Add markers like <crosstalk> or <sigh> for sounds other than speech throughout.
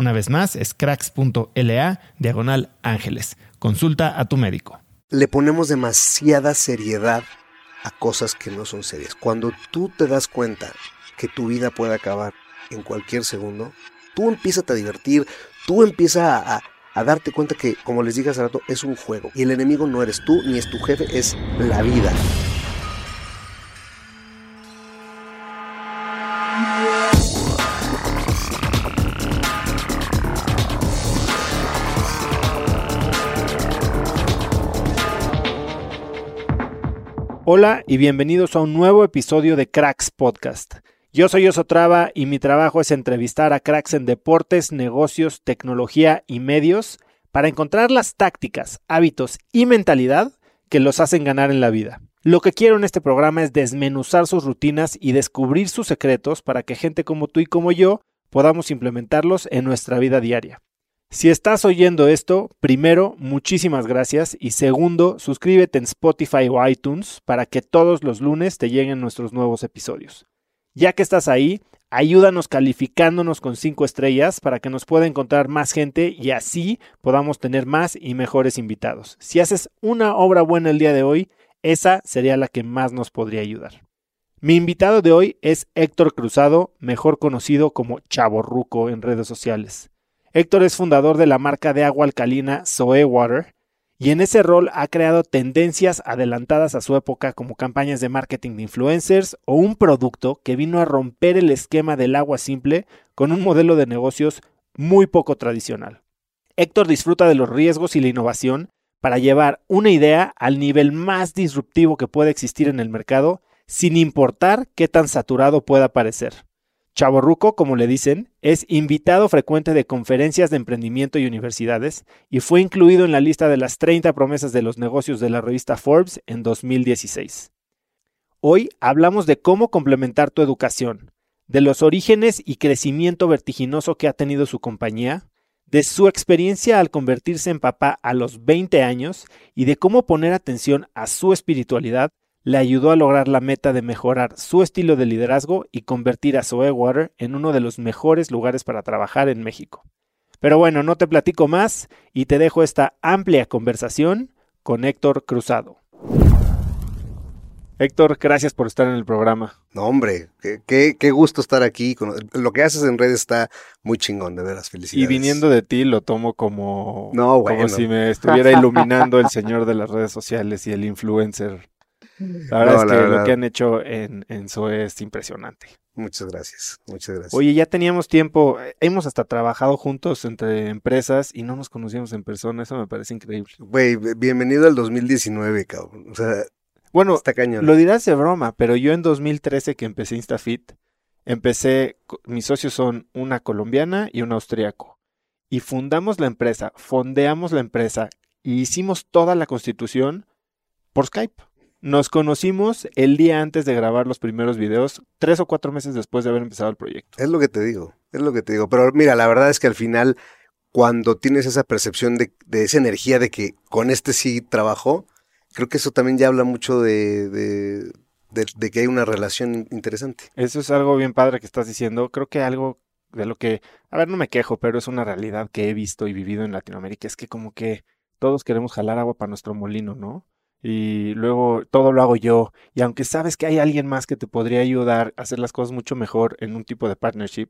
Una vez más, es cracks.la diagonal ángeles. Consulta a tu médico. Le ponemos demasiada seriedad a cosas que no son serias. Cuando tú te das cuenta que tu vida puede acabar en cualquier segundo, tú empiezas a divertir, tú empiezas a, a darte cuenta que, como les dije hace rato, es un juego. Y el enemigo no eres tú, ni es tu jefe, es la vida. Hola y bienvenidos a un nuevo episodio de Cracks Podcast. Yo soy Osotrava y mi trabajo es entrevistar a cracks en deportes, negocios, tecnología y medios para encontrar las tácticas, hábitos y mentalidad que los hacen ganar en la vida. Lo que quiero en este programa es desmenuzar sus rutinas y descubrir sus secretos para que gente como tú y como yo podamos implementarlos en nuestra vida diaria. Si estás oyendo esto, primero, muchísimas gracias y segundo, suscríbete en Spotify o iTunes para que todos los lunes te lleguen nuestros nuevos episodios. Ya que estás ahí, ayúdanos calificándonos con 5 estrellas para que nos pueda encontrar más gente y así podamos tener más y mejores invitados. Si haces una obra buena el día de hoy, esa sería la que más nos podría ayudar. Mi invitado de hoy es Héctor Cruzado, mejor conocido como Chaborruco en redes sociales. Héctor es fundador de la marca de agua alcalina Zoe Water y en ese rol ha creado tendencias adelantadas a su época como campañas de marketing de influencers o un producto que vino a romper el esquema del agua simple con un modelo de negocios muy poco tradicional. Héctor disfruta de los riesgos y la innovación para llevar una idea al nivel más disruptivo que puede existir en el mercado sin importar qué tan saturado pueda parecer. Chaborruco, como le dicen, es invitado frecuente de conferencias de emprendimiento y universidades y fue incluido en la lista de las 30 promesas de los negocios de la revista Forbes en 2016. Hoy hablamos de cómo complementar tu educación, de los orígenes y crecimiento vertiginoso que ha tenido su compañía, de su experiencia al convertirse en papá a los 20 años y de cómo poner atención a su espiritualidad le ayudó a lograr la meta de mejorar su estilo de liderazgo y convertir a Zoe Water en uno de los mejores lugares para trabajar en México. Pero bueno, no te platico más y te dejo esta amplia conversación con Héctor Cruzado. Héctor, gracias por estar en el programa. No, hombre, qué, qué, qué gusto estar aquí. Lo que haces en redes está muy chingón, de veras, felicidades. Y viniendo de ti lo tomo como, No, como si me estuviera <laughs> iluminando el señor de las redes sociales y el influencer. La verdad No, es que lo que han hecho en, en Zoe es impresionante. Muchas gracias, muchas gracias. Oye, ya teníamos tiempo, eh, hemos hasta trabajado juntos entre empresas y no nos conocíamos en persona, eso me parece increíble. Güey, bienvenido al 2019, cabrón. O sea, Bueno, está cañón. Lo dirás de broma, pero yo en 2013 que empecé InstaFit, empecé, mis socios son una colombiana y un austriaco. Y fundamos la empresa, fondeamos la empresa y hicimos toda la constitución por Skype. Nos conocimos el día antes de grabar los primeros videos, tres o cuatro meses después de haber empezado el proyecto. Es lo que te digo, es lo que te digo. Pero mira, la verdad es que al final, cuando tienes esa percepción de, de esa energía de que con este sí trabajó, creo que eso también ya habla mucho de, de, de- de que hay una relación interesante. Eso es algo bien padre que estás diciendo. Creo que algo de lo que, a ver, no me quejo, pero es una realidad que he visto y vivido en Latinoamérica. Es que como que todos queremos jalar agua para nuestro molino, ¿no? Y luego todo lo hago yo. Y aunque sabes que hay alguien más que te podría ayudar a hacer las cosas mucho mejor en un tipo de partnership,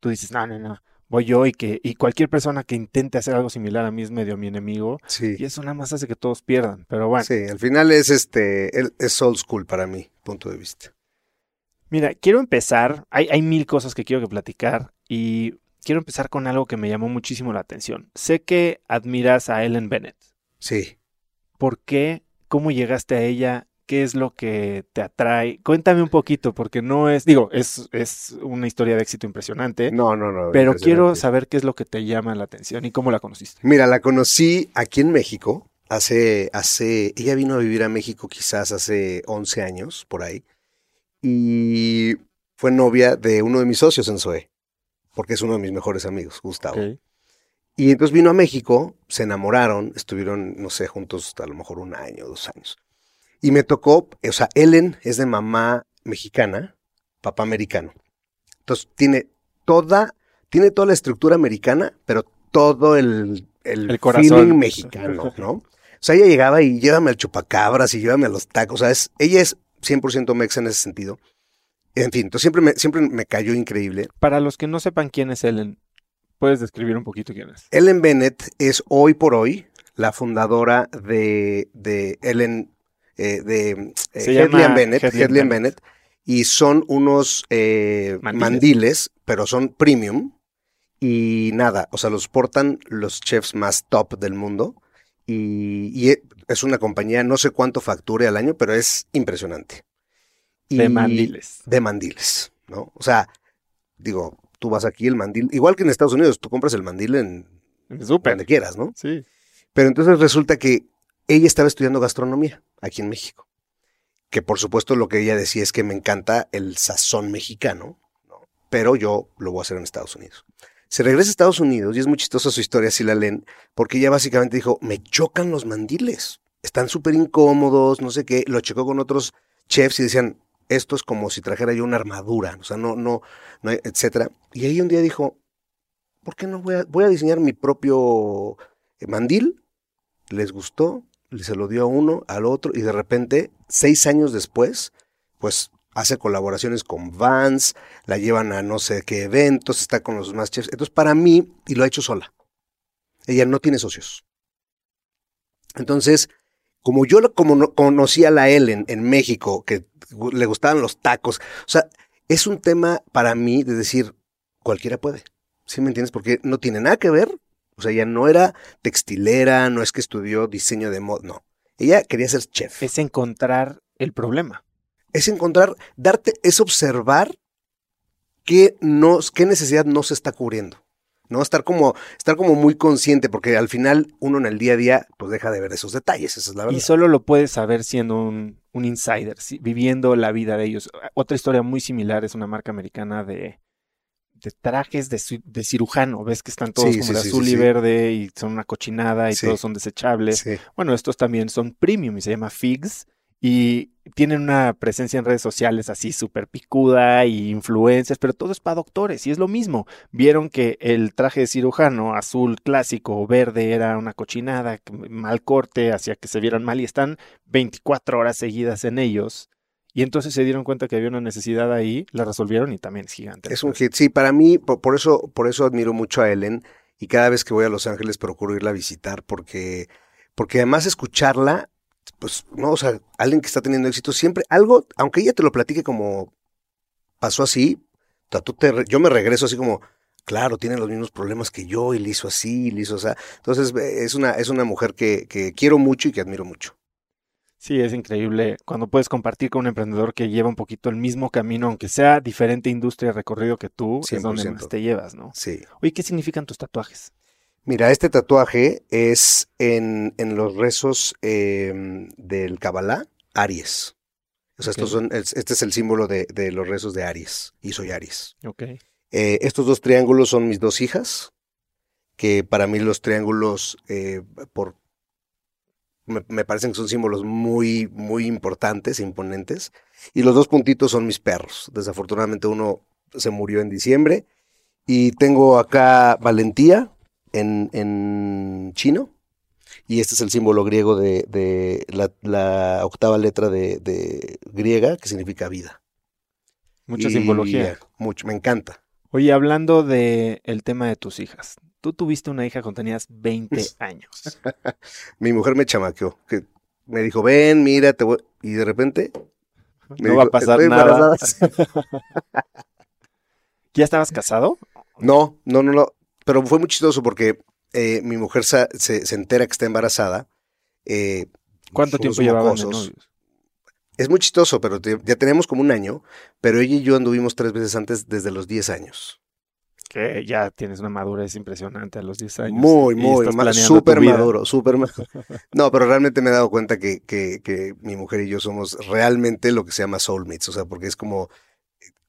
tú dices, no, no, no, voy yo y que, y cualquier persona que intente hacer algo similar a mí es medio mi enemigo. Sí. Y eso nada más hace que todos pierdan. Pero bueno. Sí, al final es este, es old school para mí, punto de vista. Mira, quiero empezar, hay, hay mil cosas que quiero que platicar y quiero empezar con algo que me llamó muchísimo la atención. Sé que admiras a Ellen Bennett. Sí. ¿Por qué? ¿Cómo llegaste a ella? ¿Qué es lo que te atrae? Cuéntame un poquito, porque no es, digo, es, es una historia de éxito impresionante, No, no, no. pero quiero saber qué es lo que te llama la atención y cómo la conociste. Mira, la conocí aquí en México. Hace, hace, ella vino a vivir a México quizás hace 11 años, por ahí. Y fue novia de uno de mis socios en SOE, porque es uno de mis mejores amigos, Gustavo. Ok. Y entonces vino a México, se enamoraron, estuvieron, no sé, juntos a lo mejor un año, dos años. Y me tocó, o sea, Ellen es de mamá mexicana, papá americano. Entonces tiene toda, tiene toda la estructura americana, pero todo el, el, El corazón. feeling mexicano, <laughs> ¿no? O sea, ella llegaba y llévame al chupacabras y llévame a los tacos. O sea, es, ella es 100% mexa en ese sentido. En fin, entonces siempre me, siempre me cayó increíble. Para los que no sepan quién es Ellen, ¿puedes describir un poquito quién es? Ellen Bennett es hoy por hoy la fundadora de, de Ellen, eh, de eh, Bennett, Bennett. Bennett, y son unos eh, Mandiles. mandiles. pero son premium. Y nada, o sea, los portan los chefs más top del mundo. Y, y e- es una compañía, no sé cuánto facture al año, pero es impresionante. De mandiles. de mandiles, ¿no? O sea, digo, tú vas aquí el mandil, igual que en Estados Unidos, tú compras el mandil en Súper. donde quieras, ¿no? Sí. Pero entonces resulta que ella estaba estudiando gastronomía aquí en México. Que por supuesto lo que ella decía es que me encanta el sazón mexicano, ¿no? pero yo lo voy a hacer en Estados Unidos. Se regresa a Estados Unidos y es muy chistosa su historia si la leen, porque ella básicamente dijo, me chocan los mandiles, están súper incómodos, no sé qué, lo checó con otros chefs y decían, esto es como si trajera yo una armadura, o sea, no, no, no, etcétera. Y ahí un día dijo, ¿por qué no voy a, diseñar mi propio eh, mandil? Les gustó, se lo dio a uno, al otro, y de repente, seis años después, pues hace colaboraciones con Vans, la llevan a no sé qué eventos, está con los más chefs. Entonces, para mí, y lo ha hecho sola. Ella no tiene socios. Entonces, como yo como no- conocí a la Ellen en México, que le gustaban los tacos, o sea, es un tema para mí de decir, cualquiera puede. ¿Sí me entiendes? Porque no tiene nada que ver. O sea, ella no era textilera, no es que estudió diseño de moda, no. Ella quería ser chef. Es, Es encontrar el problema. encontrar, darte, es observar qué, no, qué necesidad no se está cubriendo. ¿No? Estar como, estar como muy consciente, porque al final uno en el día a día, pues deja de ver esos detalles, esa es la verdad. Y solo lo puedes saber siendo un, un insider, sí, viviendo la vida de ellos. Otra historia muy similar es una marca americana de, de trajes de, de cirujano. Ves que están todos Sí, como sí, de azul y verde y son una cochinada y todos son desechables. Bueno, estos también son premium y se llama Figs y tienen una presencia en redes sociales así súper picuda y influencers, pero todo es para doctores y es lo mismo. Vieron que el traje de cirujano azul clásico o verde era una cochinada, mal corte, hacía que se vieran mal y están 24 horas seguidas en ellos Y entonces se dieron cuenta que había una necesidad ahí, la resolvieron y también es gigante. Es un hit. Sí, para mí, por, eso, por eso admiro mucho a Ellen y cada vez que voy a Los Ángeles procuro irla a visitar porque, porque además escucharla, pues, no, o sea, alguien que está teniendo éxito siempre, algo, aunque ella te lo platique como pasó así, tú te, yo me regreso así como, claro, tiene los mismos problemas que yo y le hizo así, le hizo o sea. Entonces, es una, es una mujer que, que quiero mucho y que admiro mucho. Sí, es increíble cuando puedes compartir con un emprendedor que lleva un poquito el mismo camino, aunque sea diferente industria recorrido que tú, es donde más te llevas, ¿no? Sí. Oye, ¿qué significan tus tatuajes? Mira, este tatuaje es en, en los rezos em, del Kabbalah, Aries. O sea, estos son, este es el símbolo de, de, los rezos de Aries, y soy Aries. Ok. Eh, estos dos triángulos son mis dos hijas, que para mí los triángulos, eh, por me, parecen que son símbolos muy, muy importantes e imponentes. Y los dos puntitos son mis perros. Desafortunadamente uno se murió en diciembre. Y tengo acá valentía en, en chino. Y este es el símbolo griego de, la, octava letra de, griega, que significa vida. Mucha simbología. Mucho, me encanta. Oye, hablando del el tema de tus hijas, Tú tuviste una hija cuando tenías 20 <laughs> años. Mi mujer me chamaqueó, que me dijo, ven, mira, te voy... Y de repente... no va a pasar nada. <laughs> ¿Ya estabas casado? No, no, no, no. Pero fue muy chistoso porque eh, mi mujer se, se, entera que está embarazada. Eh, ¿Cuánto tiempo llevaban de novios? Es muy chistoso, pero ya tenemos como un año, pero ella y yo anduvimos tres veces antes desde los 10 años que ya tienes una madurez impresionante a los 10 años. Muy, muy, súper maduro, súper maduro. <laughs> No, pero realmente me he dado cuenta que, que, que, mi mujer y yo somos realmente lo que se llama soulmates, o sea, porque es como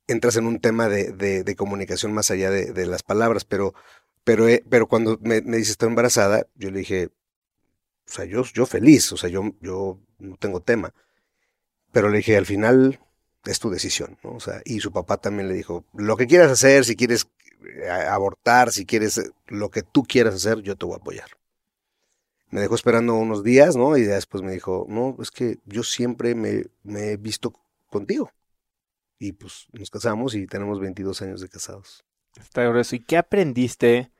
entras en un tema de, de, comunicación más allá de, de, las palabras, pero, pero, eh, pero cuando me, me dice estoy embarazada, yo le dije, o sea, yo, yo feliz, o sea, yo, yo no tengo tema. Pero le dije, al final es tu decisión, ¿no? O sea, y su papá también le dijo, lo que quieras hacer, si quieres abortar, si quieres eh, lo que tú quieras hacer, yo te voy a apoyar. Me dejó esperando unos días, ¿no? Y después me dijo, no, es que yo siempre me, he visto contigo. Y pues nos casamos y tenemos 22 años de casados. Está grueso. ¿Y qué aprendiste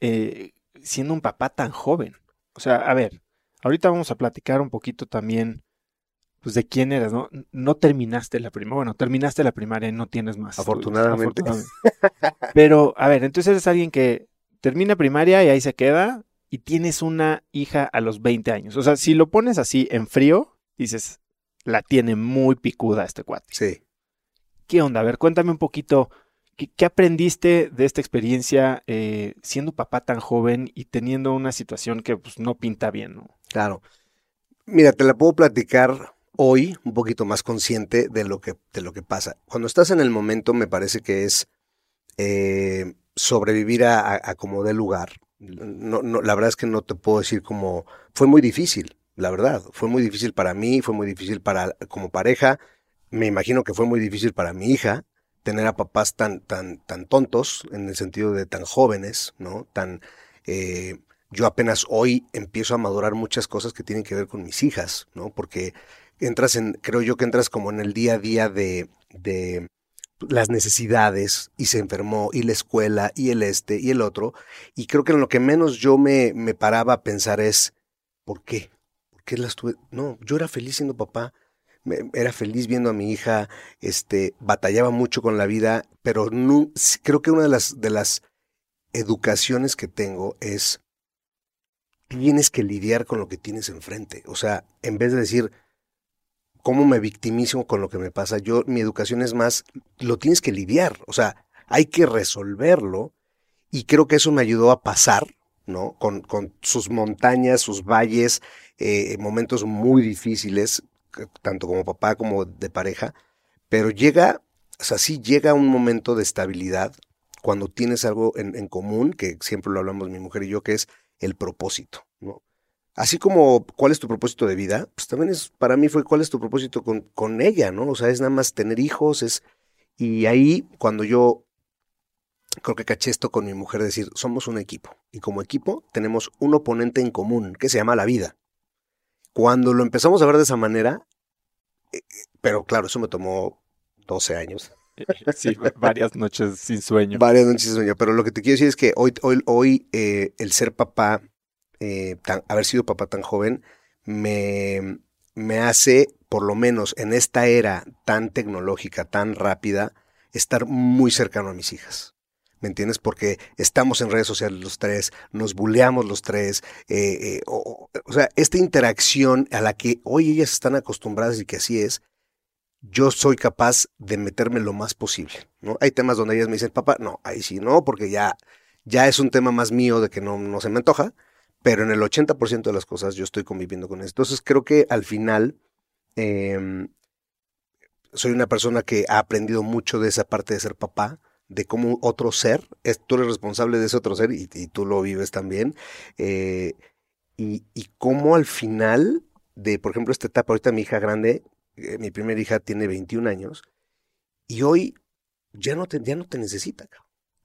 eh, siendo un papá tan joven? O sea, a ver, ahorita vamos a platicar un poquito también pues de quién eras, ¿no? No terminaste la primaria, bueno, terminaste la primaria y no tienes más. Afortunadamente. Pero, a ver, entonces eres alguien que termina primaria y ahí se queda y tienes una hija a los 20 años. O sea, si lo pones así en frío, dices, la tiene muy picuda este cuate. Sí. ¿Qué onda? A ver, cuéntame un poquito, ¿qué, aprendiste de esta experiencia eh, siendo papá tan joven y teniendo una situación que pues, no pinta bien, ¿no? Claro. Mira, te la puedo platicar hoy un poquito más consciente de lo que, de lo que pasa. Cuando estás en el momento, me parece que es eh, sobrevivir a, como de lugar. No, no, la verdad es que no te puedo decir como fue muy difícil, la verdad. Fue muy difícil para mí, fue muy difícil para como pareja. Me imagino que fue muy difícil para mi hija tener a papás tan, tan, tan tontos, en el sentido de tan jóvenes, ¿no? Tan eh, yo apenas hoy empiezo a madurar muchas cosas que tienen que ver con mis hijas, ¿no? Porque entras en, creo yo que entras como en el día a día de, de las necesidades y se enfermó y la escuela y el este y el otro. Y creo que en lo que menos yo me, me paraba a pensar es, ¿por qué? ¿Por qué las tuve? No, yo era feliz siendo papá, era feliz viendo a mi hija, este, batallaba mucho con la vida, pero no, creo que una de las, educaciones que tengo es, tienes que lidiar con lo que tienes enfrente. O sea, en vez de decir, cómo me victimizo con lo que me pasa. Yo, mi educación es más, lo tienes que lidiar, o sea, hay que resolverlo y creo que eso me ayudó a pasar, ¿no? Con, con sus montañas, sus valles, eh, momentos muy difíciles, tanto como papá como de pareja, pero llega, o sea, sí llega un momento de estabilidad cuando tienes algo en, en común, que siempre lo hablamos mi mujer y yo, que es el propósito, ¿no? Así como cuál es tu propósito de vida, pues también es, para mí fue cuál es tu propósito con, con ella, ¿no? O sea, es nada más tener hijos, es, y ahí cuando yo creo que caché esto con mi mujer, decir, somos un equipo, y como equipo tenemos un oponente en común, que se llama la vida. Cuando lo empezamos a ver de esa manera, eh, pero claro, eso me tomó 12 años. Sí, varias noches sin sueño. Varias noches sin sueño. Pero lo que te quiero decir es que hoy, hoy, hoy eh, el ser papá, eh, haber sido papá tan joven, me, me hace, por lo menos en esta era tan tecnológica, tan rápida, estar muy cercano a mis hijas. ¿Me entiendes? Porque estamos en redes sociales los tres, nos buleamos los tres. Eh, o, o, sea, esta interacción a la que hoy ellas están acostumbradas y que así es, yo soy capaz de meterme lo más posible. ¿no? Hay temas donde ellas me dicen, papá, no, ahí sí no, porque ya, ya es un tema más mío de que no, no se me antoja, pero en el 80% de las cosas yo estoy conviviendo con eso. Entonces creo que al final eh, soy una persona que ha aprendido mucho de esa parte de ser papá, de cómo otro ser, es, tú eres responsable de ese otro ser y, y tú lo vives también, eh, y, y cómo al final de, por ejemplo, esta etapa, ahorita mi hija grande eh, mi primera hija tiene 21 años y hoy ya no te, ya no te necesita.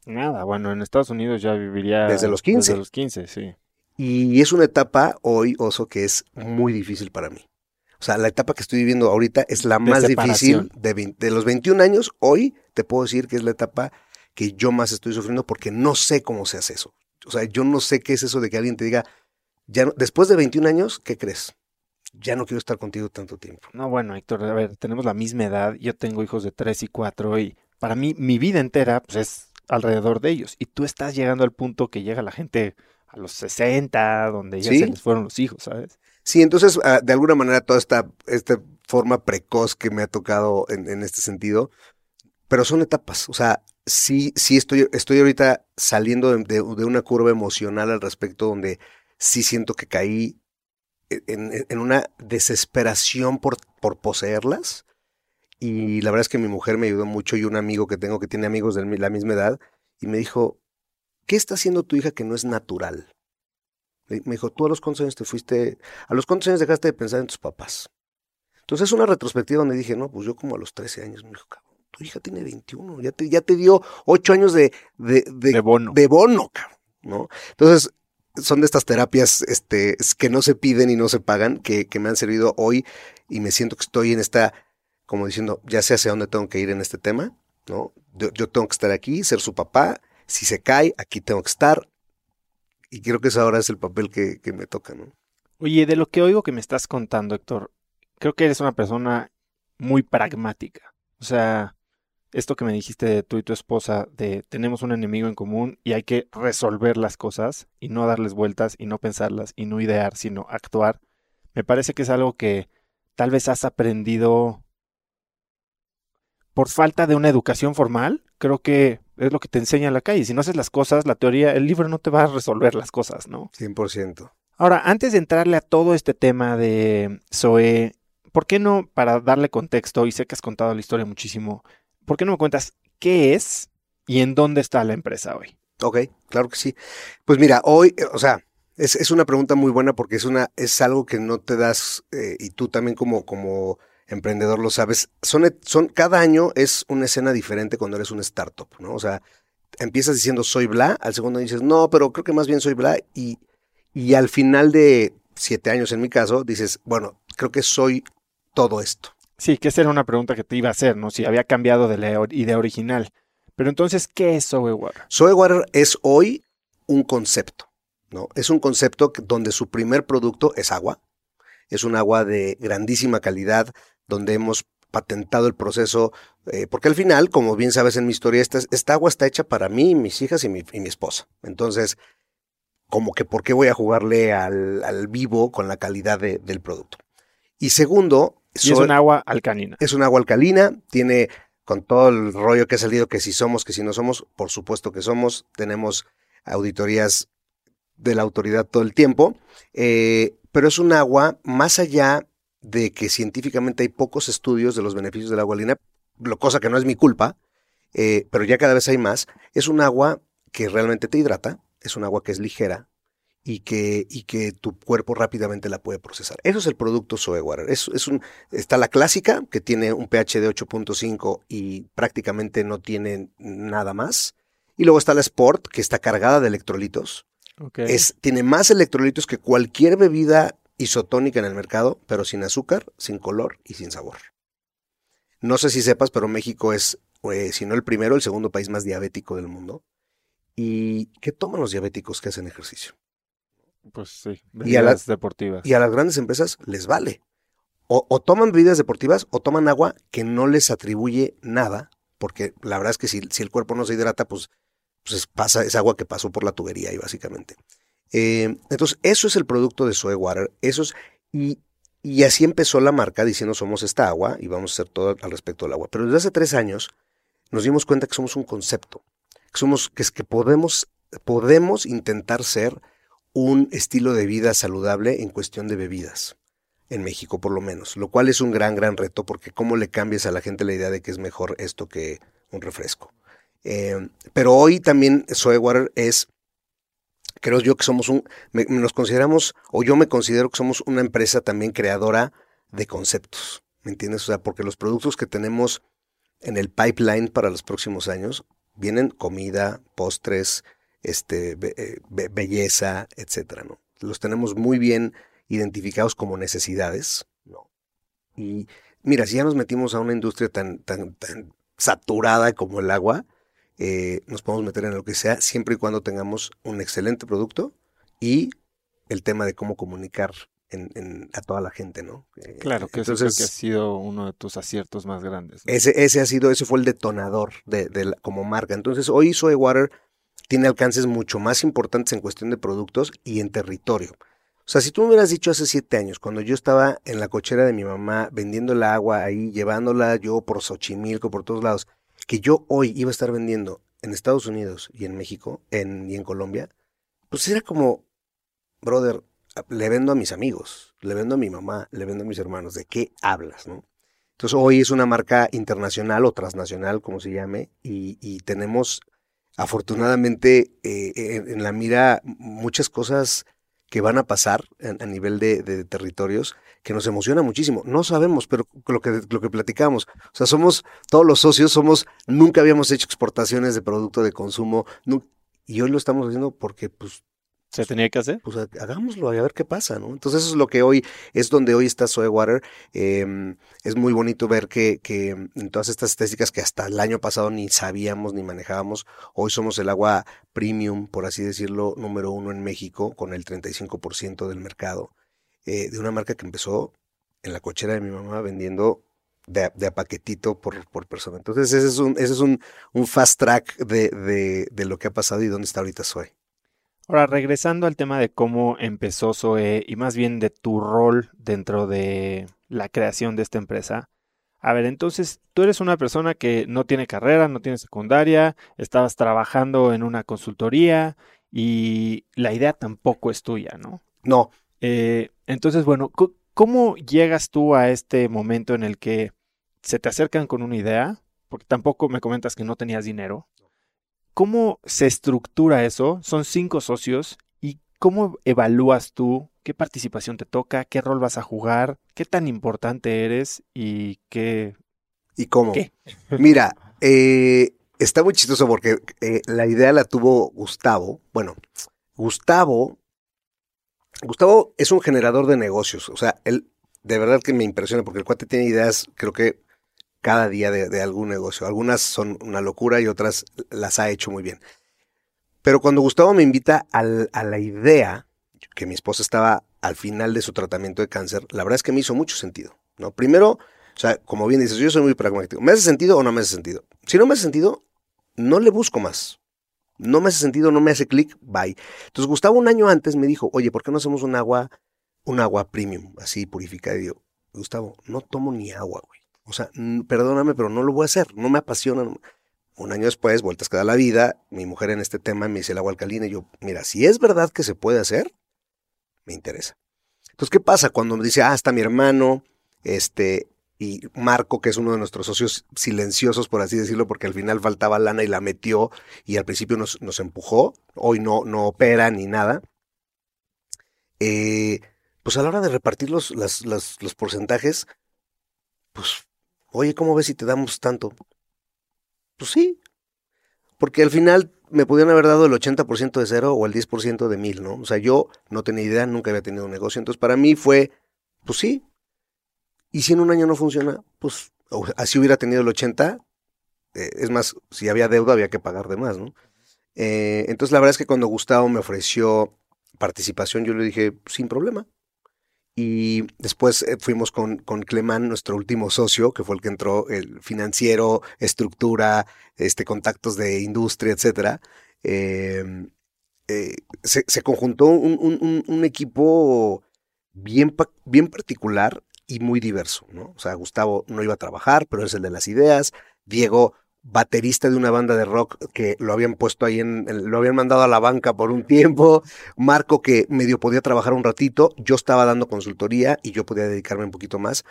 Nada, bueno, en Estados Unidos ya viviría desde los 15. Desde los 15, sí. Y es una etapa hoy, Oso, que es muy difícil para mí. O sea, la etapa que estoy viviendo ahorita es la De más separación. difícil de, 20 de los 21 años. Hoy te puedo decir que es la etapa que yo más estoy sufriendo porque no sé cómo se hace eso. O sea, yo no sé qué es eso de que alguien te diga, ya no- después de 21 años, ¿qué crees? Ya no quiero estar contigo tanto tiempo. No, bueno, Héctor, a ver, tenemos la misma edad, yo tengo hijos de 3 y 4 y para mí mi vida entera pues, es alrededor de ellos y tú estás llegando al punto que llega la gente a los 60, donde ya Sí. se les fueron los hijos, ¿sabes? Sí, entonces, ah, de alguna manera, toda esta, esta forma precoz que me ha tocado en, en este sentido, pero son etapas. O sea, sí, sí estoy, estoy ahorita saliendo de, de- una curva emocional al respecto, donde sí siento que caí en, en- en una desesperación por, por poseerlas. Y la verdad es que mi mujer me ayudó mucho y un amigo que tengo que tiene amigos de la misma edad, y me dijo, ¿qué está haciendo tu hija que no es natural? Me me dijo, tú a los cuántos años te fuiste, a los cuántos años dejaste de pensar en tus papás. Entonces es una retrospectiva donde dije, no, pues yo como a los 13 años, me dijo, cabrón, tu hija tiene 21, ya te, ya te dio 8 años de, de, de, De bono. de bono, cabrón, ¿no? Entonces, son de estas terapias este, que no se piden y no se pagan, que, que me han servido hoy y me siento que estoy en esta, como diciendo, ya sé hacia dónde tengo que ir en este tema, ¿no? Yo, yo tengo que estar aquí, ser su papá, si se cae, aquí tengo que estar, y creo que ese ahora es el papel que, que me toca, ¿no? Oye, de lo que oigo que me estás contando, Héctor, creo que eres una persona muy pragmática. O sea, esto que me dijiste de tú y tu esposa, de tenemos un enemigo en común y hay que resolver las cosas y no darles vueltas y no pensarlas y no idear, sino actuar, me parece que es algo que tal vez has aprendido por falta de una educación formal. Creo que es lo que te enseña la calle. Si no haces las cosas, la teoría, el libro no te va a resolver las cosas, ¿no? 100%. Ahora, antes de entrarle a todo este tema de Zoe, ¿por qué no, para darle contexto, y sé que has contado la historia muchísimo, ¿por qué no me cuentas qué es y en dónde está la empresa hoy? Ok, claro que sí. Pues mira, hoy, eh, o sea, es, es una pregunta muy buena porque es una, es algo que no te das, eh, y tú también como, como emprendedor lo sabes. Son, cada año es una escena diferente cuando eres un startup, ¿no? O sea, empiezas diciendo soy bla, al segundo dices, no, pero creo que más bien soy bla, y, y al final de siete años en mi caso, dices, bueno, creo que soy todo esto. Sí, que esa era una pregunta que te iba a hacer, ¿no? Si había cambiado de la idea original. Pero entonces, ¿qué es Zoe Water? Soy Water es hoy un concepto, ¿no? Es un concepto donde su primer producto es agua. Es un agua de grandísima calidad, donde hemos patentado el proceso, eh, porque al final, como bien sabes en mi historia, esta, esta agua está hecha para mí, mis hijas y mi, y mi esposa. Entonces, como que por qué voy a jugarle al, al vivo con la calidad de- del producto. Y segundo, Y es un agua alcanina. es un agua alcalina, tiene con todo el rollo que ha salido que si somos, que si no somos, por supuesto que somos, tenemos auditorías de la autoridad todo el tiempo, eh, pero es un agua más allá de que científicamente hay pocos estudios de los beneficios del agua alina, lo cosa que no es mi culpa, eh, pero ya cada vez hay más, es un agua que realmente te hidrata, es un agua que es ligera, y que, y que tu cuerpo rápidamente la puede procesar. Eso es el producto Zoe Water. Es, es un, está la clásica, que tiene un pH de 8.5 y prácticamente no tiene nada más. Y luego está la Sport, que está cargada de electrolitos. Es, tiene más electrolitos que cualquier bebida isotónica en el mercado, pero sin azúcar, sin color y sin sabor. No sé si sepas, pero México es, eh, si no el primero, el segundo país más diabético del mundo. ¿Y qué toman los diabéticos que hacen ejercicio? Pues sí, Y a las- bebidas deportivas. Y a las grandes empresas les vale. O, o toman bebidas deportivas o toman agua que no les atribuye nada, porque la verdad es que si, si el cuerpo no se hidrata, pues, pues es, pasa, es agua que pasó por la tubería ahí básicamente. Eh, entonces, eso es el producto de Soe Water. Eso es, y, y así empezó la marca diciendo somos esta agua y vamos a hacer todo al respecto del agua. Pero desde hace tres años nos dimos cuenta que somos un concepto, que somos, que es que podemos, podemos intentar ser un estilo de vida saludable en cuestión de bebidas, en México por lo menos, lo cual es un gran, gran reto porque cómo le cambias a la gente la idea de que es mejor esto que un refresco. Eh, pero hoy también Soy Water es, creo yo que somos un, me- nos consideramos, o yo me considero que somos una empresa también creadora de conceptos, ¿me entiendes? O sea, porque los productos que tenemos en el pipeline para los próximos años vienen comida, postres, este, eh, be- belleza, etcétera, ¿no? Los tenemos muy bien identificados como necesidades, ¿no? Y mira, si ya nos metimos a una industria tan, tan, tan saturada como el agua, eh, nos podemos meter en lo que sea, siempre y cuando tengamos un excelente producto y el tema de cómo comunicar en, en- a toda la gente, ¿no? Eh, Claro, que eso creo entonces, que ha sido uno de tus aciertos más grandes. ¿no? ese, ese ha sido, ese fue el detonador de, de la- como marca. Entonces, hoy Soy Water tiene alcances mucho más importantes en cuestión de productos y en territorio. O sea, si tú me hubieras dicho hace siete años, cuando yo estaba en la cochera de mi mamá vendiendo el agua ahí, llevándola yo por Xochimilco, por todos lados, que yo hoy iba a estar vendiendo en Estados Unidos y en México y en Colombia, pues era como, brother, le vendo a mis amigos, le vendo a mi mamá, le vendo a mis hermanos, ¿de qué hablas, no? Entonces hoy es una marca internacional o transnacional, como se llame, y, y tenemos afortunadamente eh, en la mira muchas cosas que van a pasar a nivel de, territorios que nos emociona muchísimo. No sabemos, pero lo que, lo que platicamos, o sea, somos, todos los socios somos, nunca habíamos hecho exportaciones de producto de consumo, y hoy lo estamos haciendo porque pues ¿Se tenía que hacer? pues ha- hagámoslo y a ver qué pasa, ¿no? Entonces eso es lo que hoy, es donde hoy está Soy Water. Eh, es muy bonito ver que, que en todas estas estadísticas que hasta el año pasado ni sabíamos ni manejábamos, hoy somos el agua premium, por así decirlo, número uno en México, con el 35% del mercado, eh, de una marca que empezó en la cochera de mi mamá vendiendo de, a- de a paquetito por, por persona. Entonces ese es un, ese es un, un fast track de, de, de lo que ha pasado y dónde está ahorita Soy. Ahora, regresando al tema de cómo empezó Zoe y más bien de tu rol dentro de la creación de esta empresa. A ver, entonces tú eres una persona que no tiene carrera, no tiene secundaria, estabas trabajando en una consultoría y la idea tampoco es tuya, ¿no? No, Eh, entonces, bueno, ¿cómo llegas tú a este momento en el que se te acercan con una idea? Porque tampoco me comentas que no tenías dinero. ¿Cómo se estructura eso? Son cinco socios y ¿cómo evalúas tú qué participación te toca, qué rol vas a jugar, qué tan importante eres y qué... ¿Y cómo? ¿Qué? <laughs> Mira, eh, está muy chistoso porque eh, la idea la tuvo Gustavo. Bueno, Gustavo, Gustavo es un generador de negocios. O sea, él de verdad que me impresiona porque el cuate tiene ideas, creo que cada día de, algún negocio. Algunas son una locura y otras las ha hecho muy bien. Pero cuando Gustavo me invita a la idea, que mi esposa estaba al final de su tratamiento de cáncer, la verdad es que me hizo mucho sentido. ¿no? Primero, o sea, como bien dices, yo soy muy pragmático. ¿Me hace sentido o no me hace sentido? Si no me hace sentido, no le busco más. No me hace sentido, no me hace clic, bye. Entonces Gustavo un año antes me dijo, oye, ¿por qué no hacemos un agua, un agua premium, así purificada? Y yo, Gustavo, no tomo ni agua, güey. O sea, perdóname, pero no lo voy a hacer, no me apasiona. Un año después, vueltas que da la vida, mi mujer en este tema me dice el agua alcalina y yo, mira, si es verdad que se puede hacer, me interesa. Entonces, ¿qué pasa cuando me dice, ah, está mi hermano, este, y Marco, que es uno de nuestros socios silenciosos, por así decirlo, porque al final faltaba lana y la metió y al principio nos, nos empujó, hoy no, no opera ni nada. Eh, pues a la hora de repartir los, las- los porcentajes, pues, oye, ¿cómo ves si te damos tanto? Pues sí, porque al final me pudieron haber dado el 80% de cero o el 10% de mil, ¿no? O sea, yo no tenía idea, nunca había tenido un negocio. Entonces, para mí fue, pues sí. Y si en un año no funciona, pues así hubiera tenido el 80. Eh, es más, si había deuda, había que pagar de más, ¿no? Eh, entonces, la verdad es que cuando Gustavo me ofreció participación, yo le dije, sin problema. Y después eh, fuimos con, con Clemán, nuestro último socio, que fue el que entró, el financiero, estructura, este, contactos de industria, etcétera. Em, eh, se, conjuntó un, un, un, equipo bien, bien particular y muy diverso, ¿no? O sea, Gustavo no iba a trabajar, pero es el de las ideas. Diego baterista de una banda de rock que lo habían puesto ahí en, lo habían mandado a la banca por un tiempo, Marco que medio podía trabajar un ratito, yo estaba dando consultoría y yo podía dedicarme un poquito más.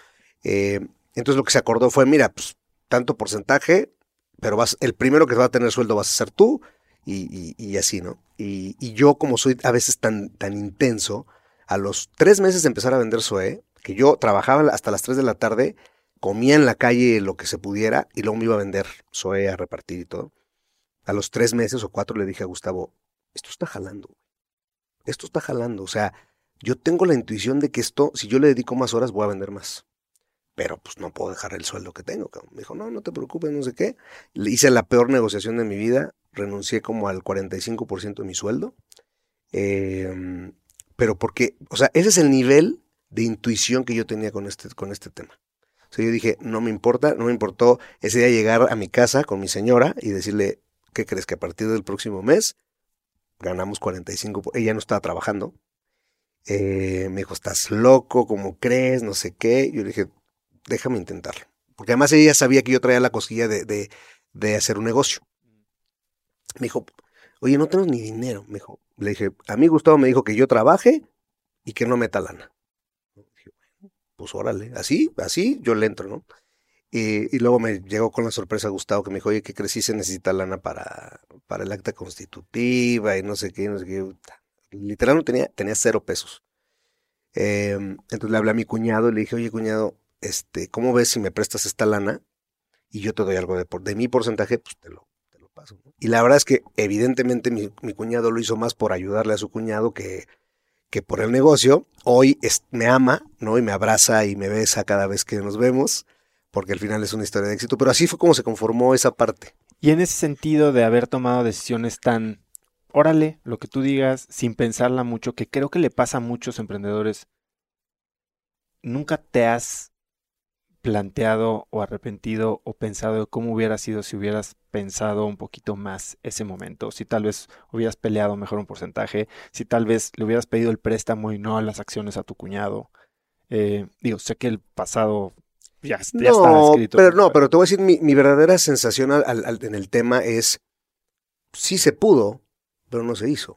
Eh, entonces lo que se acordó fue, mira, pues tanto porcentaje, pero vas, el primero que va a tener sueldo vas a ser tú y, así, ¿no? Y, y, yo como soy a veces tan, tan intenso, a los tres meses de empezar a vender SOE, que yo trabajaba hasta las tres de la tarde, comía en la calle lo que se pudiera y luego me iba a vender Zoe a repartir y todo. A los tres meses o cuatro le dije a Gustavo, esto está jalando, esto está jalando. O sea, yo tengo la intuición de que esto, si yo le dedico más horas, voy a vender más. Pero pues no puedo dejar el sueldo que tengo. Me dijo, no, no te preocupes, no sé qué. Le hice la peor negociación de mi vida, renuncié como al 45% de mi sueldo. Em, pero porque, o sea, ese es el nivel de intuición que yo tenía con este, con este tema. Sea, yo dije, no me importa, no me importó ese día llegar a mi casa con mi señora y decirle, ¿qué crees que a partir del próximo mes ganamos 45? Ella no estaba trabajando. Eh, me dijo, estás loco, ¿cómo crees? No sé qué. Yo le dije, déjame intentarlo. Porque además ella sabía que yo traía la cosquilla de, de, de hacer un negocio. Me dijo, oye, no tengo ni dinero. Me dijo, le dije, a mí Gustavo me dijo que yo trabaje y que no meta lana pues órale, así, así, yo le entro, ¿no? Y, luego me llegó con la sorpresa Gustavo que me dijo, oye, ¿qué crees? se necesita lana para, para el acta constitutiva y no sé qué, no sé qué. Literal no tenía, tenía cero pesos. Em, entonces le hablé a mi cuñado y le dije, oye, cuñado, este, ¿cómo ves si me prestas esta lana? Y yo te doy algo de, de mi porcentaje, pues te lo, te lo paso. Y la verdad es que evidentemente mi, mi cuñado lo hizo más por ayudarle a su cuñado que, que por el negocio, hoy me ama, ¿no? Y me abraza y me besa cada vez que nos vemos, porque al final es una historia de éxito. Pero así fue como se conformó esa parte. Y en ese sentido de haber tomado decisiones tan, órale, lo que tú digas, sin pensarla mucho, que creo que le pasa a muchos emprendedores, nunca te has planteado o arrepentido o pensado de cómo hubiera sido si hubieras pensado un poquito más ese momento, si tal vez hubieras peleado mejor un porcentaje, si tal vez le hubieras pedido el préstamo y no las acciones a tu cuñado. Eh, digo, sé que el pasado ya, ya está escrito. Pero no, pero te voy a decir, mi, verdadera sensación en el tema es, sí se pudo, pero no se hizo.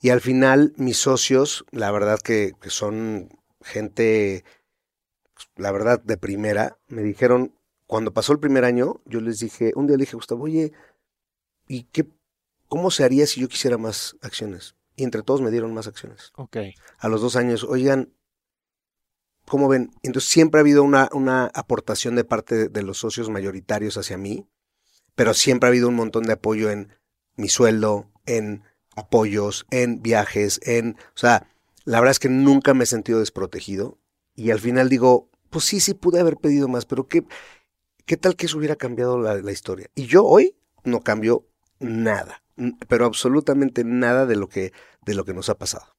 Y al final mis socios, la verdad que son gente la verdad, de primera, me dijeron, cuando pasó el primer año, yo les dije, un día le dije a Gustavo, oye, ¿y qué, cómo se haría si yo quisiera más acciones? Y entre todos me dieron más acciones. Ok. A los dos años, oigan, ¿cómo ven? Entonces siempre ha habido una, una aportación de parte de los socios mayoritarios hacia mí, pero siempre ha habido un montón de apoyo en mi sueldo, en apoyos, en viajes, en... O sea, la verdad es que nunca me he sentido desprotegido y al final digo, pues sí, sí pude haber pedido más, pero ¿qué, qué tal que eso hubiera cambiado la, historia? Y yo hoy no cambio nada, pero absolutamente nada de lo que, de lo que nos ha pasado.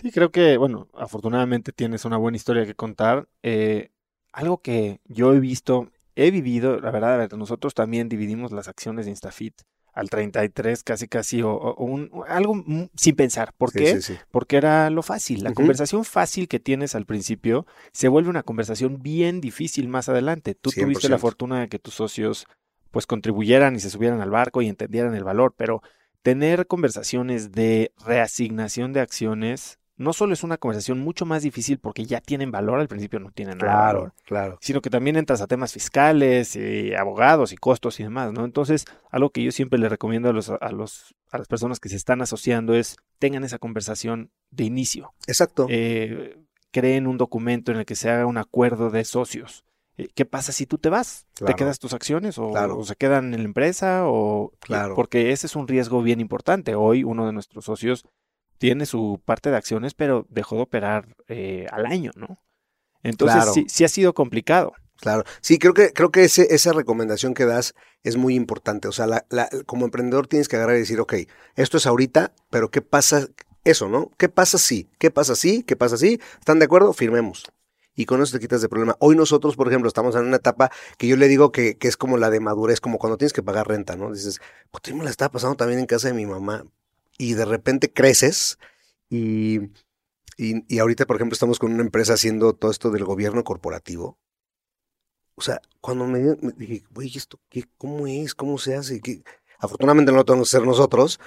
Sí, creo que, bueno, afortunadamente tienes una buena historia que contar. Eh, algo que yo he visto, he vivido, la verdad, nosotros también dividimos las acciones de Instafit al 33 casi casi o, un, algo sin pensar. ¿Por qué? Porque era lo fácil. La conversación fácil que tienes al principio se vuelve una conversación bien difícil más adelante. Tú tuviste la fortuna de que tus socios pues contribuyeran y se subieran al barco y entendieran el valor, pero tener conversaciones de reasignación de acciones no solo es una conversación mucho más difícil porque ya tienen valor, al principio no tienen nada claro, claro. sino que también entras a temas fiscales, y abogados y costos y demás, ¿no? Entonces, algo que yo siempre le recomiendo a los, a los a las personas que se están asociando es tengan esa conversación de inicio. Exacto. Eh, creen un documento en el que se haga un acuerdo de socios. eh, ¿qué pasa si tú te vas? Claro. ¿Te quedas tus acciones o, Claro. o se quedan en la empresa? O, Claro. Porque ese es un riesgo bien importante. Hoy uno de nuestros socios tiene su parte de acciones, pero dejó de operar eh, al año, ¿no? Entonces Claro. sí, sí ha sido complicado. Claro, sí, creo que, creo que ese, esa recomendación que das es muy importante. O sea, la, la- como emprendedor tienes que agarrar y decir, ok, esto es ahorita, pero ¿qué pasa? Eso, ¿no? ¿Qué pasa si? ¿Qué pasa si? ¿Qué pasa si? ¿Están de acuerdo? Firmemos. Y con eso te quitas de problema. Hoy nosotros, por ejemplo, estamos en una etapa que yo le digo que, que es como la de madurez, como cuando tienes que pagar renta, ¿no? Dices, pues me la estaba pasando también en casa de mi mamá. Y de repente creces y, y, ahorita, por ejemplo, estamos con una empresa haciendo todo esto del gobierno corporativo. O sea, cuando me, dije, güey, ¿esto qué? ¿Cómo es? ¿Cómo se hace? Afortunadamente no lo tenemos que hacer nosotros,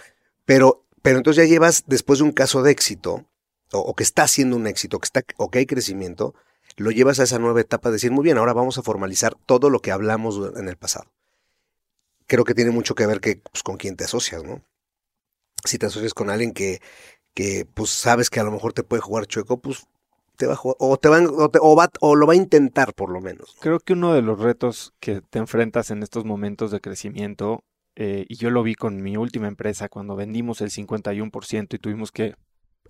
pero, pero entonces ya llevas, después de un caso de éxito, o, que está haciendo un éxito, que está, o que hay crecimiento, lo llevas a esa nueva etapa de decir, muy bien, ahora vamos a formalizar todo lo que hablamos en el pasado. Creo que tiene mucho que ver que, pues, con quién te asocias, ¿no? Si te asocias con alguien que, que, pues, sabes que a lo mejor te puede jugar chueco, pues, te va a jugar, o te van, o, te- va, o lo va a intentar por lo menos. Creo que uno de los retos que te enfrentas en estos momentos de crecimiento, eh, y yo lo vi con mi última empresa cuando vendimos el 51% y tuvimos que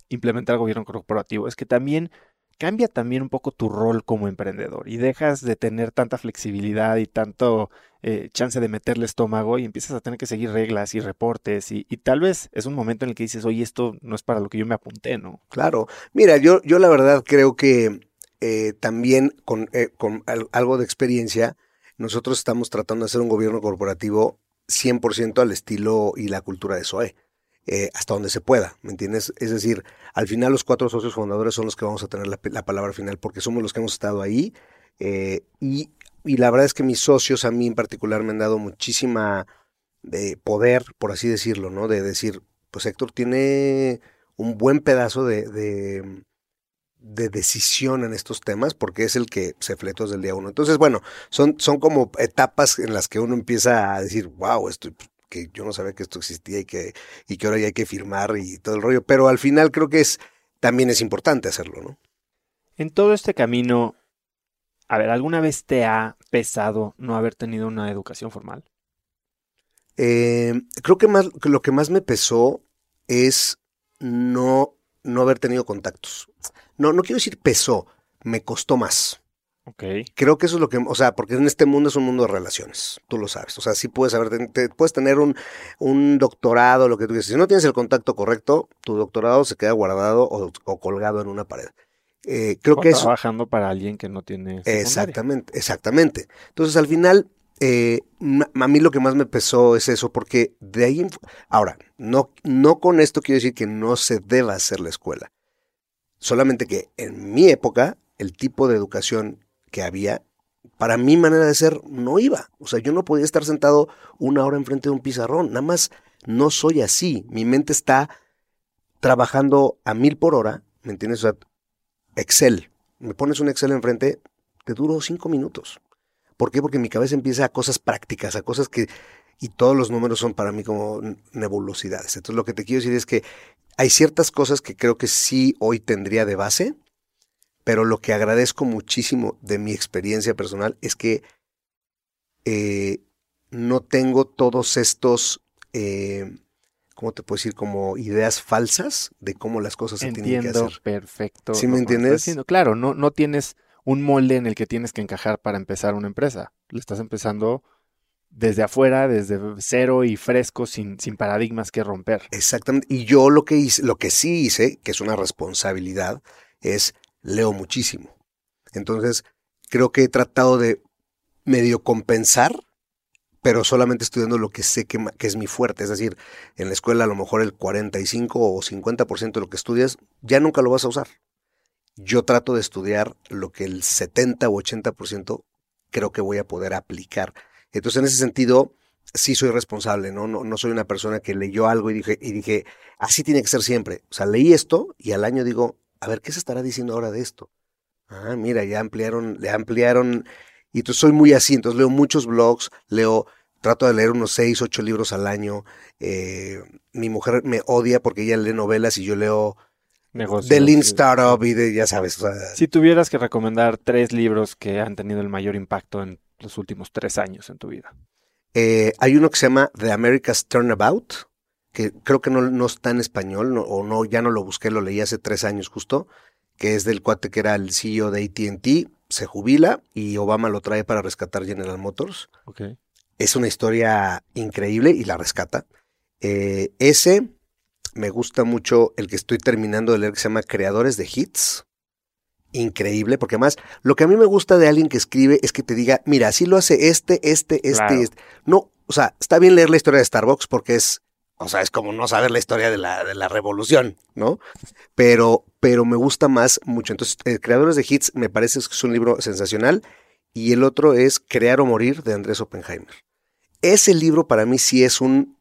implementar gobierno corporativo, es que también cambia también un poco tu rol como emprendedor y dejas de tener tanta flexibilidad y tanto eh, chance de meterle estómago y empiezas a tener que seguir reglas y reportes y, y tal vez es un momento en el que dices, oye, esto no es para lo que yo me apunté, ¿no? Claro. Mira, yo, yo la verdad creo que eh, también con, eh, con al- algo de experiencia, nosotros estamos tratando de hacer un gobierno corporativo 100% al estilo y la cultura de SOE, hasta donde se pueda, ¿me entiendes? Es decir, al final los cuatro socios fundadores son los que vamos a tener la, la palabra final porque somos los que hemos estado ahí y, y la verdad es que mis socios a mí en particular me han dado muchísima de poder, por así decirlo, ¿no? De decir, pues Héctor tiene un buen pedazo de, de, de decisión en estos temas porque es el que se fletó desde el día uno. Entonces, bueno, son, son como etapas en las que uno empieza a decir, wow, esto que yo no sabía que esto existía y que, y que ahora ya hay que firmar y todo el rollo. Pero al final creo que es también es importante hacerlo, ¿no? En todo este camino, a ver, ¿alguna vez te ha pesado no haber tenido una educación formal? Eh, creo que más lo que más me pesó es no, no haber tenido contactos. No, no quiero decir pesó, me costó más. Ok. Creo que eso es lo que, o sea, porque en este mundo es un mundo de relaciones, tú lo sabes. O sea, sí puedes saber, te- te- puedes tener un, un doctorado, lo que tú quieras. Si no tienes el contacto correcto, tu doctorado se queda guardado o, o colgado en una pared. Eh, creo O que eso, trabajando para alguien que no tiene secundaria. Exactamente, exactamente. Entonces, al final, eh, a mí lo que más me pesó es eso, porque de ahí, ahora, no, no con esto quiero decir que no se deba hacer la escuela. Solamente que en mi época, el tipo de educación que había, para mi manera de ser, no iba. O sea, yo no podía estar sentado una hora enfrente de un pizarrón. Nada más no soy así. Mi mente está trabajando a mil por hora, ¿me entiendes? O sea, Excel. Me pones un Excel enfrente, te duro cinco minutos. ¿Por qué? Porque mi cabeza empieza a cosas prácticas, a cosas que... Y todos los números son para mí como nebulosidades. Entonces lo que te quiero decir es que hay ciertas cosas que creo que sí hoy tendría de base, pero lo que agradezco muchísimo de mi experiencia personal es que eh, no tengo todos estos, eh, ¿cómo te puedo decir? Como ideas falsas de cómo las cosas se tienen que Entiendo hacer. perfecto. ¿Sí lo me entiendes? Claro, no, no tienes un molde en el que tienes que encajar para empezar una empresa. Le estás empezando desde afuera, desde cero y fresco, sin, sin paradigmas que romper. Exactamente. Y yo lo que hice, lo que sí hice, que es una responsabilidad, es leo muchísimo. Entonces, creo que he tratado de medio compensar, pero solamente estudiando lo que sé que, es mi fuerte. Es decir, en la escuela a lo mejor el 45 o 50% de lo que estudias ya nunca lo vas a usar. Yo trato de estudiar lo que el 70 o 80% creo que voy a poder aplicar. Entonces, en ese sentido, sí soy responsable, ¿no? No, no soy una persona que leyó algo y dije, y dije, así tiene que ser siempre. O sea, leí esto y al año digo, a ver, ¿qué se estará diciendo ahora de esto? Ah, mira, ya ampliaron, le ampliaron. Y entonces soy muy así, entonces leo muchos blogs, leo, trato de leer unos seis, ocho libros al año. Eh, mi mujer me odia porque ella lee novelas y yo leo negocios. de Lean. Startup y de, ya sabes, o sea, Si tuvieras que recomendar tres libros que han tenido el mayor impacto en los últimos tres años en tu vida. eh, hay uno que se llama The America's Turnabout, que creo que no, no está en español, no- o no, ya no lo busqué, lo leí hace tres años justo, que es del cuate que era el CEO de AT&T, se jubila y Obama lo trae para rescatar General Motors. Es una historia increíble y la rescata. Eh, ese me gusta mucho el que estoy terminando de leer que se llama Creadores de Hits. Increíble, porque además lo que a mí me gusta de alguien que escribe es que te diga, mira, así lo hace este, este, este, Claro. este. No, o sea, está bien leer la historia de Starbucks porque es, o sea, es como no saber la historia de la, de la revolución, ¿no? Pero, pero me gusta más mucho. Entonces, eh, Creadores de Hits me parece que es un libro sensacional. Y el otro es Crear o Morir de Andrés Oppenheimer. Ese libro para mí sí es un...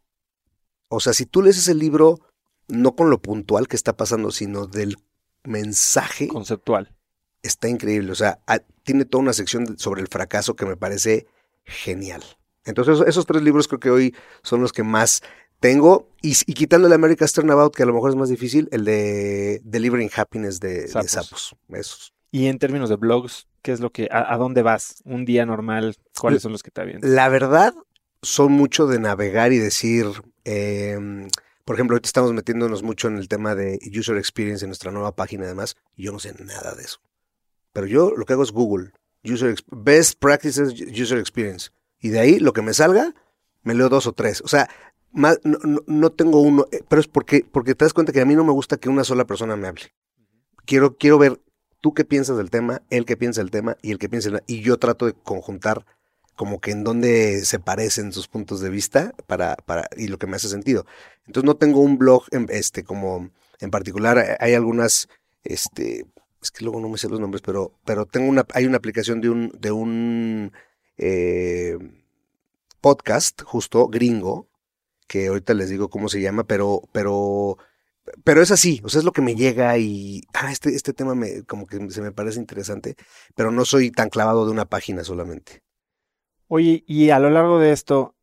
O sea, si tú lees ese libro, no con lo puntual que está pasando, sino del mensaje, Conceptual. está increíble. O sea, ah, tiene toda una sección sobre el fracaso que me parece genial. Entonces, esos tres libros creo que hoy son los que más tengo. Y, y quitando el America's Turnabout, que a lo mejor es más difícil, el de Delivering Happiness de de Sapos. Esos. Y en términos de blogs, ¿qué es lo que, a, a dónde vas? Un día normal, ¿cuáles son los que te avientas? La verdad, son mucho de navegar y decir, em, por ejemplo, ahorita estamos metiéndonos mucho en el tema de user experience en nuestra nueva página, además, y yo no sé nada de eso. Pero yo lo que hago es Google, user Best Practices User Experience, y de ahí lo que me salga, me leo dos o tres. O sea, más- no, no- no tengo uno, eh, pero es porque, porque te das cuenta que a mí no me gusta que una sola persona me hable. Quiero, quiero ver tú qué piensas del tema, él qué piensa del tema y el que piensa del- y yo trato de conjuntar como que en dónde se parecen sus puntos de vista para, para, y lo que me hace sentido. Entonces no tengo un blog en- este, como en particular, eh, hay algunas, este, es que luego no me sé los nombres, pero, pero tengo una, hay una aplicación de un, de un eh, podcast justo gringo, que ahorita les digo cómo se llama, pero, pero, pero es así, o sea, es lo que me llega y, ah, este, este tema me, como que se me parece interesante, pero no soy tan clavado de una página solamente. Oye, y a lo largo de esto,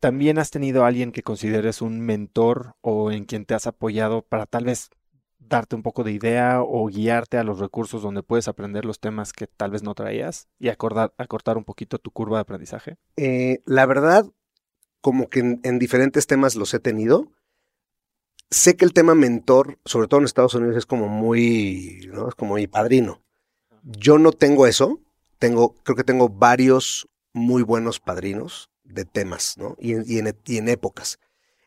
¿también has tenido a alguien que consideres un mentor o en quien te has apoyado para tal vez darte un poco de idea o guiarte a los recursos donde puedes aprender los temas que tal vez no traías y acordar, acortar un poquito tu curva de aprendizaje? Eh, la verdad, como que en, en diferentes temas los he tenido. Sé que el tema mentor, sobre todo en Estados Unidos, es como muy, ¿no? Es como mi padrino. Yo no tengo eso. Tengo, creo que tengo varios muy buenos padrinos de temas, ¿no? Y en, y en, en épocas.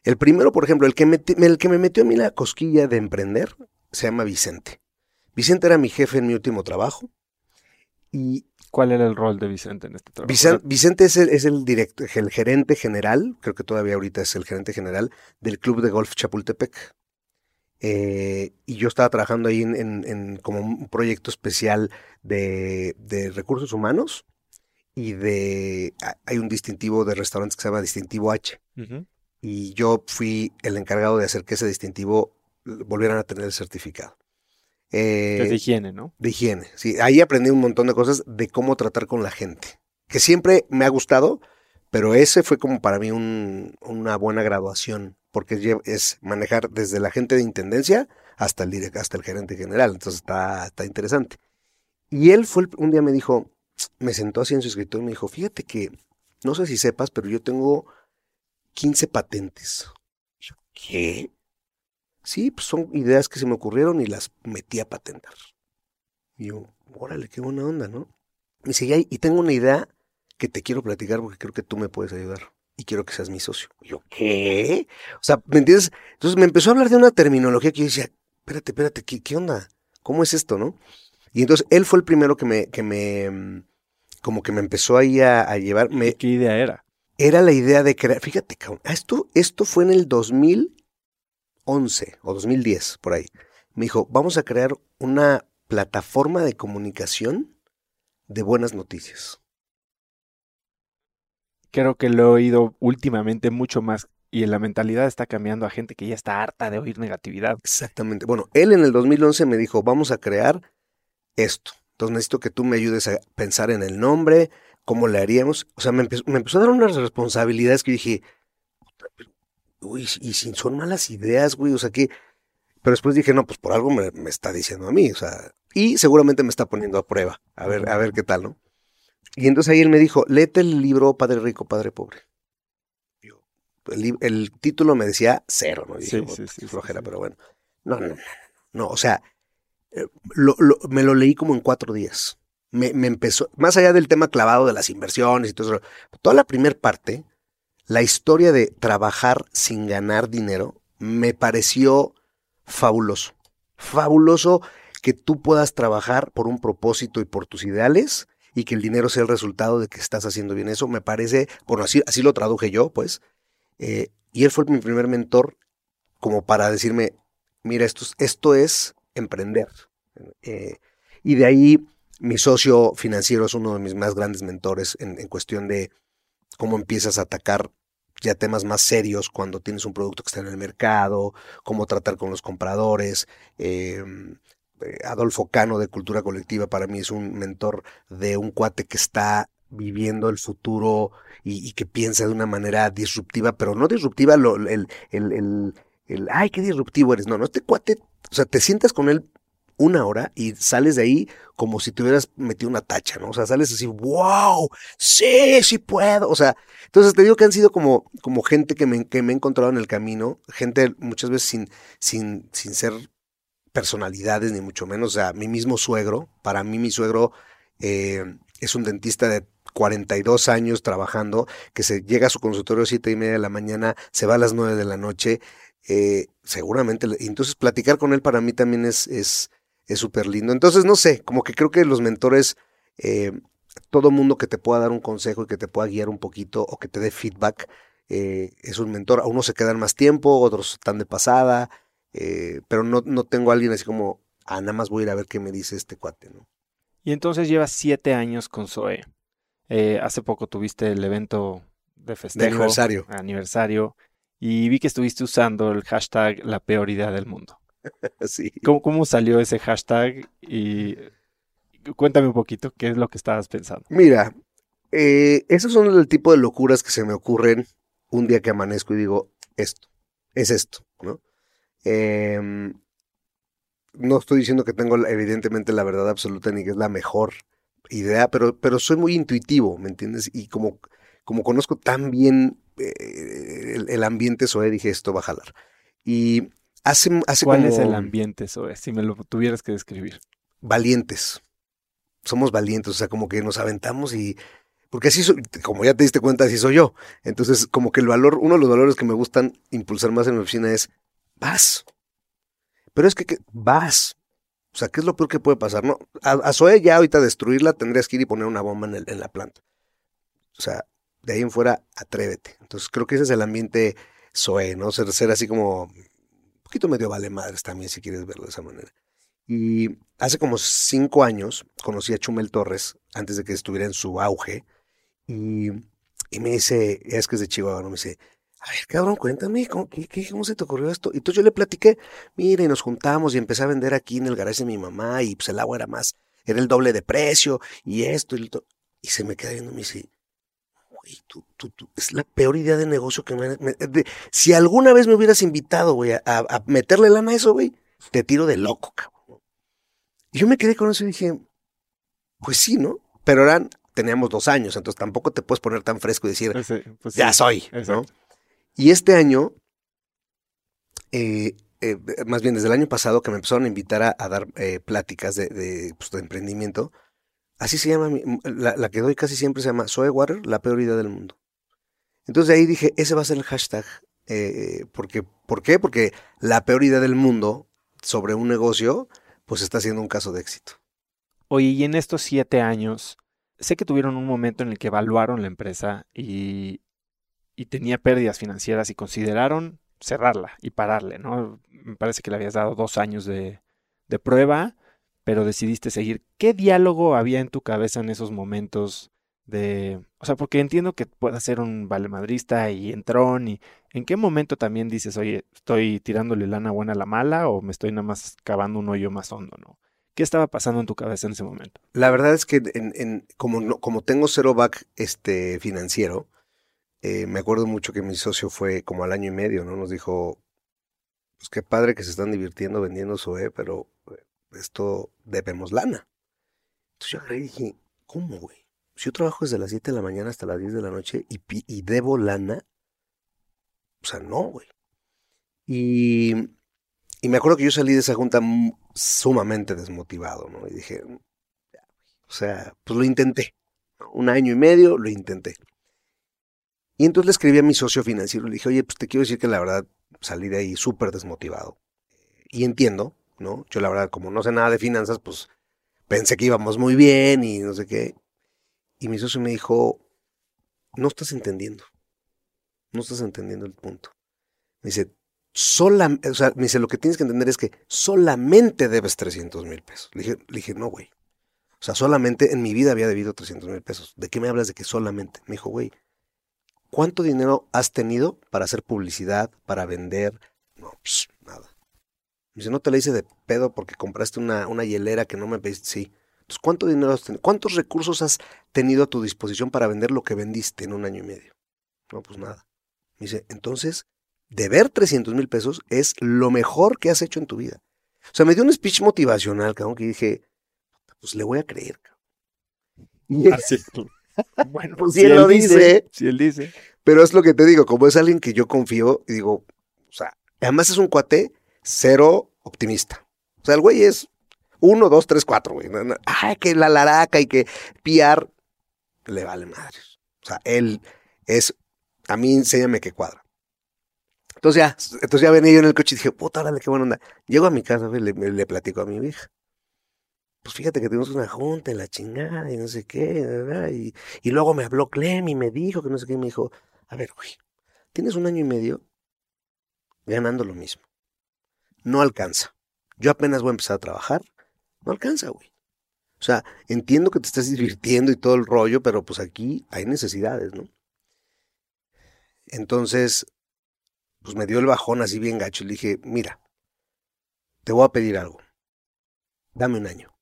El primero, por ejemplo, el que, me, el que me metió a mí la cosquilla de emprender, se llama Vicente. Vicente era mi jefe en mi último trabajo. Y ¿Cuál era el rol de Vicente en este trabajo? Vicen- Vicente es el, es el director, el gerente general, creo que todavía ahorita es el gerente general del Club de Golf Chapultepec. Eh, y yo estaba trabajando ahí en, en- en como un proyecto especial de, de recursos humanos y de ha- hay un distintivo de restaurantes que se llama Distintivo H. Y yo fui el encargado de hacer que ese distintivo volvieran a tener el certificado. Eh, Es de higiene, ¿no? de higiene. Sí, ahí aprendí un montón de cosas de cómo tratar con la gente, que siempre me ha gustado, pero ese fue como para mí un- una buena graduación, porque es manejar desde la gente de intendencia hasta el hasta el gerente general, entonces está, está interesante. Y él fue el- un día me dijo, me sentó así en su escritorio y me dijo, fíjate que no sé si sepas, pero yo tengo 15 patentes. Yo, ¿qué? Sí, pues son ideas que se me ocurrieron y las metí a patentar. Y yo, órale, qué buena onda, ¿no? Me dice, "Ya, y tengo una idea que te quiero platicar porque creo que tú me puedes ayudar. Y quiero que seas mi socio. Y yo, ¿qué? O sea, ¿me entiendes? Entonces me empezó a hablar de una terminología que yo decía, espérate, espérate, ¿qué, qué onda? ¿Cómo es esto, no? Y entonces él fue el primero que me, que me, mm, como que me empezó ahí a, a llevar. Me, ¿Qué idea era? era la idea de crear, fíjate, cabrón, ah, esto, esto fue en el 2011 o 2010, por ahí. Me dijo, vamos a crear una plataforma de comunicación de buenas noticias. Creo que lo he oído últimamente mucho más y la mentalidad está cambiando a gente que ya está harta de oír negatividad. Exactamente. Bueno, él en el 2011 me dijo, vamos a crear esto. Entonces necesito que tú me ayudes a pensar en el nombre, cómo le haríamos. O sea, me empezó, me empezó a dar unas responsabilidades que yo dije, uy, y si son malas ideas, güey, o sea que... Pero después dije, no, pues por algo me, me está diciendo a mí, o sea, y seguramente me está poniendo a prueba, a ver, a ver qué tal, ¿no? Y entonces ahí él me dijo, léete el libro Padre Rico, Padre Pobre. El, título me decía cero, ¿no? Y dije, sí, "Puta, sí, sí, flojera, sí. pero bueno. No, no, no, no, o sea, eh, lo- lo- me lo leí como en cuatro días. Me, me empezó, más allá del tema clavado de las inversiones y todo eso, toda la primera parte, la historia de trabajar sin ganar dinero, me pareció fabuloso. Fabuloso que tú puedas trabajar por un propósito y por tus ideales y que el dinero sea el resultado de que estás haciendo bien eso. Me parece, bueno, así, así lo traduje yo, pues. eh, y él fue mi primer mentor como para decirme, mira, esto, es- esto es emprender. Eh, y de ahí mi socio financiero es uno de mis más grandes mentores en, en cuestión de cómo empiezas a atacar ya temas más serios cuando tienes un producto que está en el mercado, cómo tratar con los compradores. eh, eh, Adolfo Cano de Cultura Colectiva para mí es un mentor de un cuate que está viviendo el futuro y, y que piensa de una manera disruptiva, pero no disruptiva lo- el, el, el, el, ay, qué disruptivo eres. No, no, este cuate, o sea, te sientas con él una hora y sales de ahí como si te hubieras metido una tacha, ¿no? O sea, sales así, wow, sí, sí puedo. O sea, entonces te digo que han sido como, como gente que me, que me he encontrado en el camino, gente muchas veces sin, sin, sin ser personalidades, ni mucho menos. O sea, mi mismo suegro, para mí mi suegro eh, es un dentista de 42 años trabajando, que se llega a su consultorio a siete y media de la mañana, se va a las 9 de la noche, eh, seguramente. Entonces, platicar con él para mí también es es súper lindo. Entonces, no sé, como que creo que los mentores, eh, todo mundo que te pueda dar un consejo y que te pueda guiar un poquito o que te dé feedback, eh, es un mentor. A unos se quedan más tiempo, otros están de pasada, eh, pero no, no tengo a alguien así como, ah, nada más voy a ir a ver qué me dice este cuate, ¿no? Y entonces llevas siete años con Zoe. Hace poco tuviste el evento de festejo. De aniversario. aniversario, Y vi que estuviste usando el hashtag la peor idea del mundo. <laughs> Sí. ¿Cómo, cómo salió ese hashtag? Y cuéntame un poquito qué es lo que estabas pensando. Mira, eh, esos son el tipo de locuras que se me ocurren un día que amanezco y digo, esto, es esto, ¿no? Em, no estoy diciendo que tengo evidentemente la verdad absoluta ni que es la mejor idea, pero, pero soy muy intuitivo, ¿me entiendes? Y como, como conozco tan bien eh, el, el ambiente SOE, dije, esto va a jalar. Y hace, hace ¿Cuál como es el ambiente, Zoe? Si me lo tuvieras que describir. valientes. Somos valientes, o sea, como que nos aventamos y... Porque así soy, como ya te diste cuenta, así soy yo. Entonces, como que el valor, uno de los valores que me gustan impulsar más en mi oficina es, vas. Pero es que, que- vas. O sea, ¿qué es lo peor que puede pasar? No, a, a Zoe ya ahorita destruirla tendrías que ir y poner una bomba en, el- en la planta. O sea, de ahí en fuera, atrévete. Entonces, creo que ese es el ambiente Zoe, ¿no? Ser, ser así como, poquito medio vale madres también, si quieres verlo de esa manera. Y hace como cinco años conocí a Chumel Torres antes de que estuviera en su auge. Y, y me dice, es que es de Chihuahua, ¿no? Me dice, a ver, cabrón, cuéntame, ¿cómo, cómo se te ocurrió esto? Y entonces yo le platiqué, mire, y nos juntamos y empecé a vender aquí en el garaje de mi mamá y pues el agua era más, era el doble de precio y esto y lo. Y se me queda viendo me dice, güey, tú, tú, tú, es la peor idea de negocio que me... me- de- si alguna vez me hubieras invitado, güey, a, meterle lana a eso, güey, te tiro de loco, cabrón. Y yo me quedé con eso y dije, pues sí, ¿no? Pero eran, teníamos dos años, entonces tampoco te puedes poner tan fresco y decir, Ese, pues, ya soy, ¿no? Y este año, eh, eh, más bien desde el año pasado que me empezaron a invitar a, a dar eh, pláticas de, de, pues, de emprendimiento, así se llama, la, la que doy casi siempre se llama Soy Water, la peor idea del mundo. Entonces de ahí dije, ese va a ser el hashtag. eh, porque, ¿Por qué? Porque la peor idea del mundo sobre un negocio, pues está siendo un caso de éxito. Oye, y en estos siete años, sé que tuvieron un momento en el que evaluaron la empresa y, y tenía pérdidas financieras y consideraron cerrarla y pararle, ¿no? Me parece que le habías dado dos años de, de prueba, pero decidiste seguir. ¿Qué diálogo había en tu cabeza en esos momentos de... O sea, porque entiendo que puedas ser un valemadrista y entrón y ¿en qué momento también dices, oye, estoy tirándole lana buena a la mala o me estoy nada más cavando un hoyo más hondo, ¿no? ¿Qué estaba pasando en tu cabeza en ese momento? La verdad es que como, como tengo cero back este, financiero, eh, me acuerdo mucho que mi socio fue como al año y medio, ¿no? Nos dijo, pues qué padre que se están divirtiendo vendiendo Zoe, pero eh, esto debemos lana. Entonces yo agarré y dije, ¿cómo, güey? Si yo trabajo desde las 7 de la mañana hasta las 10 de la noche y, y debo lana, o sea, no, güey. Y, y me acuerdo que yo salí de esa junta sumamente desmotivado, ¿no? Y dije, o sea, pues lo intenté. Un año y medio lo intenté. Y entonces le escribí a mi socio financiero, le dije, oye, pues te quiero decir que la verdad salí de ahí súper desmotivado. Y entiendo, ¿no? Yo la verdad, como no sé nada de finanzas, pues pensé que íbamos muy bien y no sé qué. Y mi socio me dijo, no estás entendiendo. No estás entendiendo el punto. Me dice, o sea, me dice, lo que tienes que entender es que solamente debes 300 mil pesos. Le dije, le dije no, güey. O sea, solamente en mi vida había debido 300 mil pesos. ¿De qué me hablas de que solamente? Me dijo, güey, ¿cuánto dinero has tenido para hacer publicidad, para vender? No, pues nada. Me dice, no te la hice de pedo porque compraste una, una hielera que no me pediste. Sí. Entonces, ¿cuánto dinero has tenido? ¿Cuántos recursos has tenido a tu disposición para vender lo que vendiste en un año y medio? No, pues nada. Me dice, entonces, deber 300 mil pesos es lo mejor que has hecho en tu vida. O sea, me dio un speech motivacional, cabrón, que dije, pues le voy a creer. <laughs> Así. Ah, <laughs> bueno, pues si, él, lo dice, Si él dice. Pero es lo que te digo, como es alguien que yo confío, y digo, o sea, además es un cuate cero optimista. O sea, el güey es uno, dos, tres, cuatro, güey. Ay, que la laraca y que piar, le vale madre. O sea, él es, a mí enséñame que cuadra. Entonces ya, entonces ya venía yo en el coche y dije, puta, órale, qué buena onda. Llego a mi casa, le, le platico a mi hija pues fíjate que tuvimos una junta en la chingada y no sé qué, y, y, luego me habló Clem y me dijo que no sé qué, y me dijo, a ver, güey, tienes un año y medio ganando lo mismo. No alcanza. Yo apenas voy a empezar a trabajar, no alcanza, güey. O sea, entiendo que te estás divirtiendo y todo el rollo, pero pues aquí hay necesidades, ¿no? Entonces, pues me dio el bajón así bien gacho y le dije, mira, te voy a pedir algo. Dame un año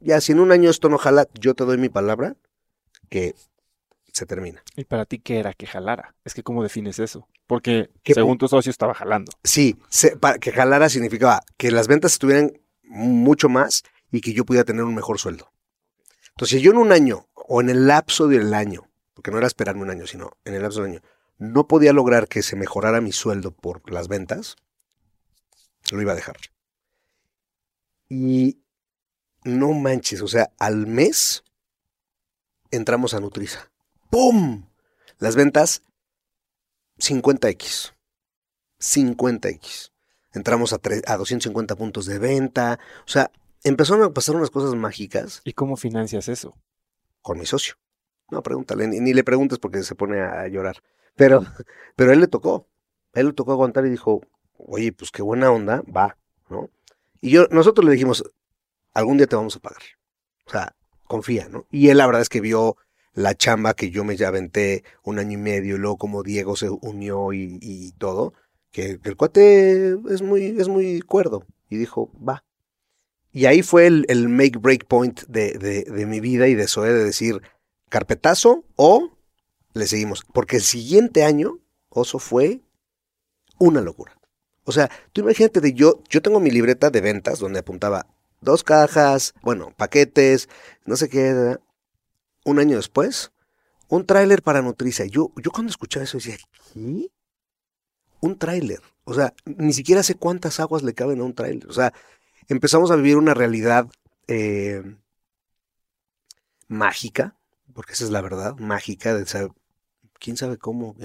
ya si en un año esto no jala, yo te doy mi palabra que se termina. ¿Y para ti qué era que jalara? Es que ¿cómo defines eso? Porque según tu socio estaba jalando. Sí, para que jalara significaba que las ventas estuvieran mucho más y que yo pudiera tener un mejor sueldo. Entonces, si yo en un año o en el lapso del año, porque no era esperarme un año, sino en el lapso del año, no podía lograr que se mejorara mi sueldo por las ventas, lo iba a dejar. Y no manches, o sea, al mes entramos a Nutriza. ¡Pum! Las ventas 50x. 50x. Entramos a, a 250 puntos de venta. O sea, empezaron a pasar unas cosas mágicas. ¿Y cómo financias eso? Con mi socio. No, pregúntale, ni, le preguntes porque se pone a llorar. Pero, <laughs> pero a él le tocó. A él le tocó aguantar y dijo, oye, pues qué buena onda, va, ¿no? Y yo, nosotros le dijimos, algún día te vamos a pagar. O sea, confía, ¿no? Y él la verdad es que vio la chamba que yo me ya aventé un año y medio, y luego como Diego se unió y, todo, que, el cuate es muy, es muy cuerdo. Y dijo, va. Y ahí fue el, make break point de, de, de, mi vida y de Zoe de decir, carpetazo o le seguimos. Porque el siguiente año, Oso, fue una locura. O sea, tú imagínate de yo, yo tengo mi libreta de ventas donde apuntaba dos cajas, bueno, paquetes, no sé qué. Un año después, un tráiler para Nutriza. Yo, yo cuando escuchaba eso decía, ¿qué? Un tráiler. O sea, ni siquiera sé cuántas aguas le caben a un tráiler. O sea, empezamos a vivir una realidad eh, mágica, porque esa es la verdad, mágica, de saber, quién sabe cómo.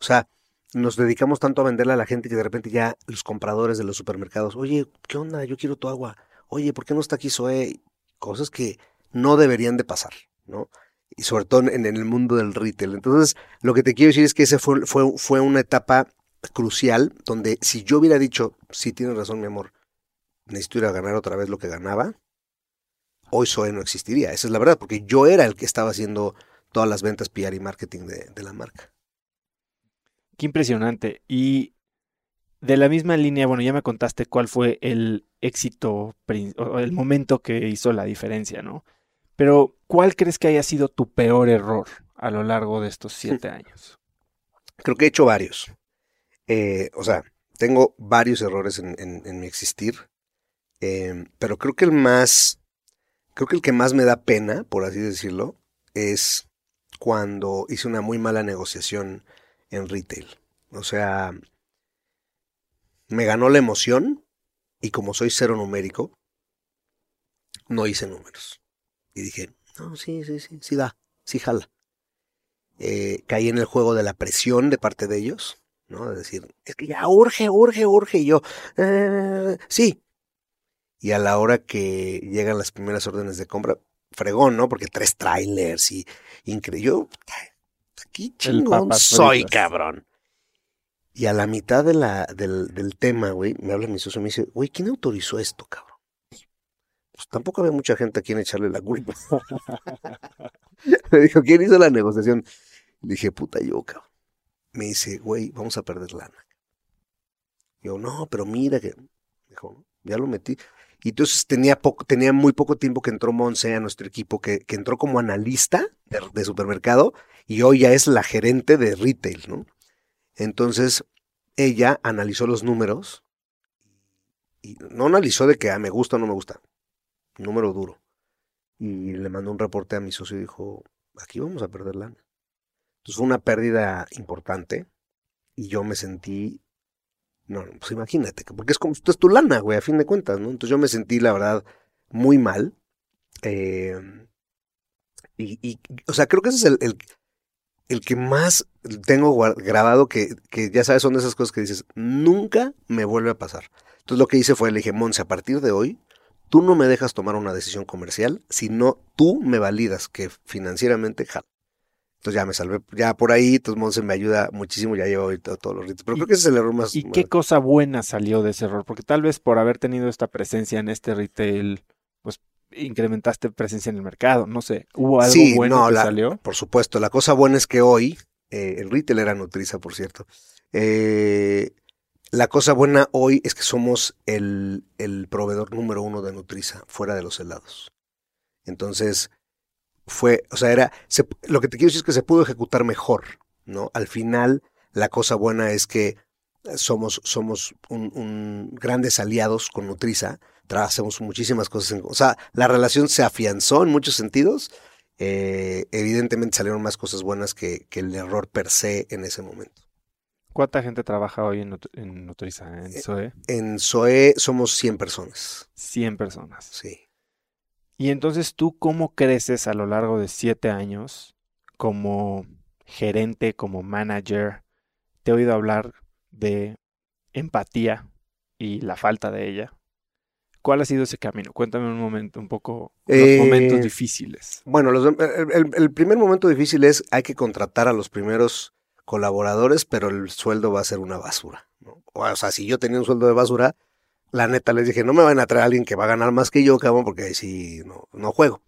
O sea, nos dedicamos tanto a venderle a la gente que de repente ya los compradores de los supermercados, oye, ¿qué onda? Yo quiero tu agua oye, ¿por qué no está aquí Zoe? Cosas que no deberían de pasar, ¿no? Y sobre todo en, el mundo del retail. Entonces, lo que te quiero decir es que esa fue, fue, fue una etapa crucial donde si yo hubiera dicho, sí tienes razón, mi amor, necesito ir a ganar otra vez lo que ganaba, hoy Zoe no existiría. Esa es la verdad, porque yo era el que estaba haciendo todas las ventas PR y marketing de, de la marca. Qué impresionante. Y de la misma línea, bueno, ya me contaste cuál fue el éxito, o el momento que hizo la diferencia, ¿no? Pero, ¿cuál crees que haya sido tu peor error a lo largo de estos siete años? Creo que he hecho varios. Eh, o sea, tengo varios errores en, en- en mi existir, eh, pero creo que el más, creo que el que más me da pena, por así decirlo, es cuando hice una muy mala negociación en retail. O sea, me ganó la emoción y como soy cero numérico, no hice números. Y dije, no, sí, sí, sí, sí da, sí jala. Eh, caí en el juego de la presión de parte de ellos, ¿no? De decir, es que ya urge, urge, urge. Y yo, "Eh, sí. Y a la hora que llegan las primeras órdenes de compra, fregón, ¿no? Porque tres trailers y increíble. Yo, aquí chingón soy, cabrón. Y a la mitad de la, del, del tema, güey, me habla mi socio y me dice, güey, ¿quién autorizó esto, cabrón? Pues tampoco había mucha gente a quien echarle la culpa. <laughs> me dijo, ¿quién hizo la negociación? Le dije, puta, yo, cabrón. Me dice, güey, vamos a perder lana. Yo, no, pero mira que. Dijo, ya lo metí. Y entonces tenía, poco, tenía muy poco tiempo que entró Monse a nuestro equipo, que, entró como analista de, de supermercado y hoy ya es la gerente de retail, ¿no? Entonces, ella analizó los números y no analizó de que ah, me gusta o no me gusta. Número duro. Y le mandó un reporte a mi socio y dijo, aquí vamos a perder lana. Entonces fue una pérdida importante y yo me sentí, no, pues imagínate, que- porque es como, esto es tu lana, güey, a fin de cuentas, ¿no? Entonces yo me sentí, la verdad, muy mal. eh, y, o sea, creo que ese es el, el, que más tengo grabado, que, que ya sabes, son esas cosas que dices, nunca me vuelve a pasar. Entonces lo que hice fue, le dije, Monse, a partir de hoy, tú no me dejas tomar una decisión comercial, sino tú me validas que financieramente jala. Entonces ya me salvé, ya por ahí, entonces Monse me ayuda muchísimo, ya llevo ahorita todos los ritos. Pero ¿Y- creo que ese es el error más... ¿Y más- qué cosa buena salió de ese error? Porque tal vez por haber tenido esta presencia en este retail, pues incrementaste presencia en el mercado, no sé. ¿Hubo algo Sí, bueno no, que la- salió? Por supuesto, la cosa buena es que hoy, eh, el retail era Nutriza, por cierto. eh, la cosa buena hoy es que somos el, el proveedor número uno de Nutriza, fuera de los helados. Entonces, fue, o sea, era, se- lo que te quiero decir es que se pudo ejecutar mejor, ¿no? Al final, la cosa buena es que somos, somos un, grandes aliados con Nutriza, tra- hacemos muchísimas cosas, en- o sea, la relación se afianzó en muchos sentidos, eh, evidentemente salieron más cosas buenas que, que el error per se en ese momento. ¿Cuánta gente trabaja hoy en, en Nutriza, en Eh, SOE? En SOE somos 100 personas, 100 personas. sí. Y entonces tú, ¿cómo creces a lo largo de siete años como gerente, como manager? Te he oído hablar de empatía y la falta de ella. ¿Cuál ha sido ese camino? Cuéntame un momento, un poco, los Eh, momentos difíciles. Bueno, los- el- el primer momento difícil es hay que contratar a los primeros colaboradores, pero el sueldo va a ser una basura. O sea, si yo tenía un sueldo de basura, la neta les dije, no me van a traer a alguien que va a ganar más que yo, cabrón, porque ahí sí no, no juego.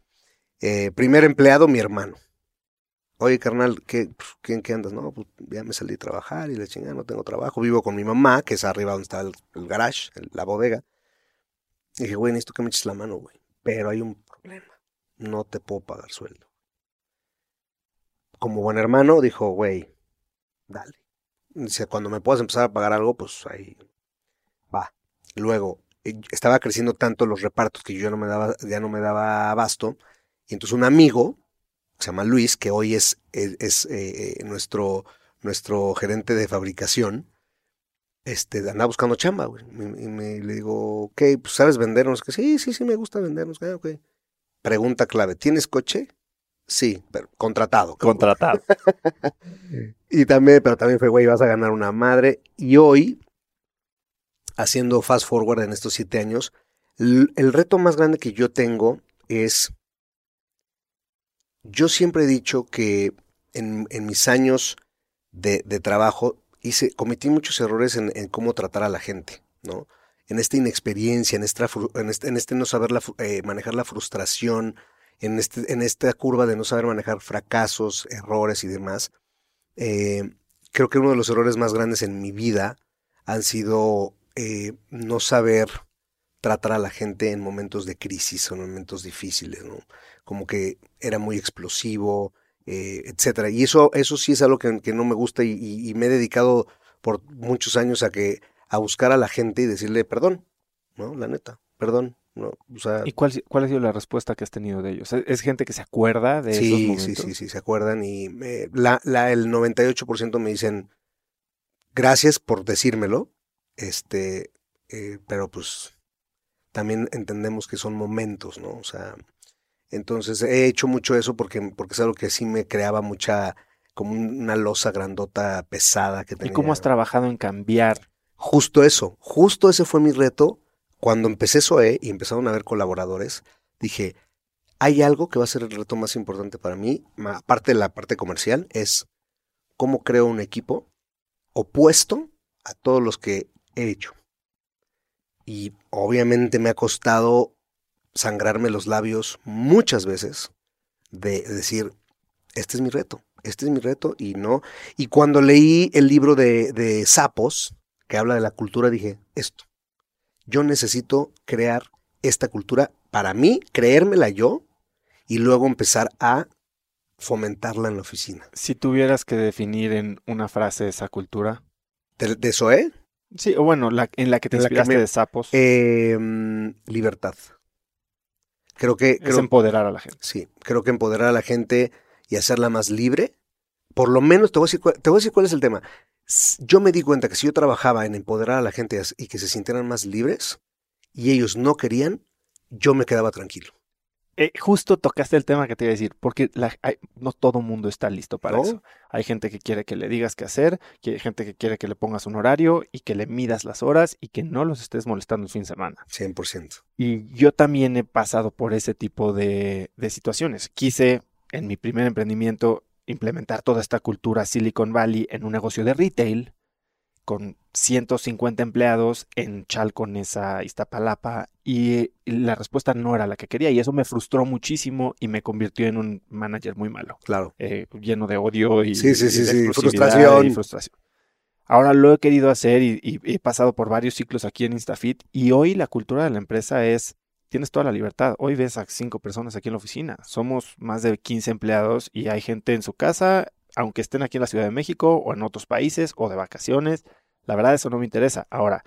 Eh, primer empleado, mi hermano. Oye, carnal, ¿qué, pues, ¿qué- ¿en qué andas? No, pues ya me salí a trabajar y la chingada, no tengo trabajo. Vivo con mi mamá, que es arriba donde está el, garage, la bodega. Y dije, güey, necesito que me eches la mano, güey. Pero hay un problema. No te puedo pagar sueldo. Como buen hermano, dijo, güey, dale. Dice, cuando me puedas empezar a pagar algo, pues ahí va. Luego, eh, estaba creciendo tanto los repartos que yo ya no me daba, ya no me daba abasto. Y entonces un amigo, que se llama Luis, que hoy es, es, eh, eh, nuestro, nuestro gerente de fabricación, este, andaba buscando chamba, güey. Y, me, le digo, ok, pues sabes vendernos. Que sí, sí, sí, me gusta vendernos. Pregunta clave, ¿tienes coche? Sí, pero contratado. Contratado. <laughs> Y también, pero también fue, güey, vas a ganar una madre. Y hoy, haciendo fast forward en estos siete años, el reto más grande que yo tengo es, yo siempre he dicho que en, en mis años de, de trabajo hice, cometí muchos errores en, en cómo tratar a la gente, ¿no? En esta inexperiencia, en, esta, en, este, en este no saber la eh, manejar la frustración, en, este, en esta curva de no saber manejar fracasos, errores y demás. Eh, creo que uno de los errores más grandes en mi vida han sido eh, no saber tratar a la gente en momentos de crisis o en momentos difíciles. Como que era muy explosivo, eh, etcétera. Y eso, eso sí es algo que, que no me gusta y, y- y me he dedicado por muchos años a que a buscar a la gente y decirle perdón, ¿no? La neta, perdón. No, o sea, ¿Y cuál, cuál ha sido la respuesta que has tenido de ellos? ¿Es, es gente que se acuerda de esos sí, momentos? sí, sí, sí, se acuerdan y me- la, la, el 98% me dicen gracias por decírmelo, este, eh, pero pues también entendemos que son momentos, ¿no? O sea, entonces he hecho mucho eso porque, porque es algo que sí me creaba mucha, como un- una losa grandota pesada que ¿Y tenía. cómo has trabajado en cambiar? Justo eso, justo ese fue mi reto. Cuando empecé SOE y empezaron a haber colaboradores, dije, hay algo que va a ser el reto más importante para mí, aparte de la parte comercial, es cómo creo un equipo opuesto a todos los que he hecho. Y obviamente me ha costado sangrarme los labios muchas veces de decir, este es mi reto, este es mi reto y no. Y cuando leí el libro de, de Sapos, que habla de la cultura, dije, esto, yo necesito crear esta cultura para mí, creérmela yo y luego empezar a fomentarla en la oficina. Si tuvieras que definir en una frase esa cultura. ¿De, de Zoé? Sí, o bueno, la, en la que te En que inspiraste me- de sapos. Eh, mm, libertad. Creo que, es creo, empoderar a la gente. sí, creo que empoderar a la gente y hacerla más libre, por lo menos te voy a decir, cuál- te voy a decir cuál es el tema. Yo me di cuenta que si yo trabajaba en empoderar a la gente y que se sintieran más libres y ellos no querían, yo me quedaba tranquilo. Eh, justo tocaste el tema que te iba a decir, porque la- hay- no todo mundo está listo para ¿No? eso. Hay gente que quiere que le digas qué hacer, que hay gente que quiere que le pongas un horario y que le midas las horas y que no los estés molestando el fin de semana. 100%. Y yo también he pasado por ese tipo de, de situaciones. Quise, en mi primer emprendimiento, implementar toda esta cultura Silicon Valley en un negocio de retail con 150 empleados en Chalconesa, Iztapalapa, y la respuesta no era la que quería, y eso me frustró muchísimo y me convirtió en un manager muy malo, Claro. eh, lleno de odio y, Sí, sí, y sí, de frustración. y frustración. Ahora lo he querido hacer y, y he pasado por varios ciclos aquí en Instafit, y hoy la cultura de la empresa es tienes toda la libertad. Hoy ves a cinco personas aquí en la oficina. Somos más de 15 empleados y hay gente en su casa, aunque estén aquí en la Ciudad de México o en otros países o de vacaciones. La verdad, eso no me interesa. Ahora,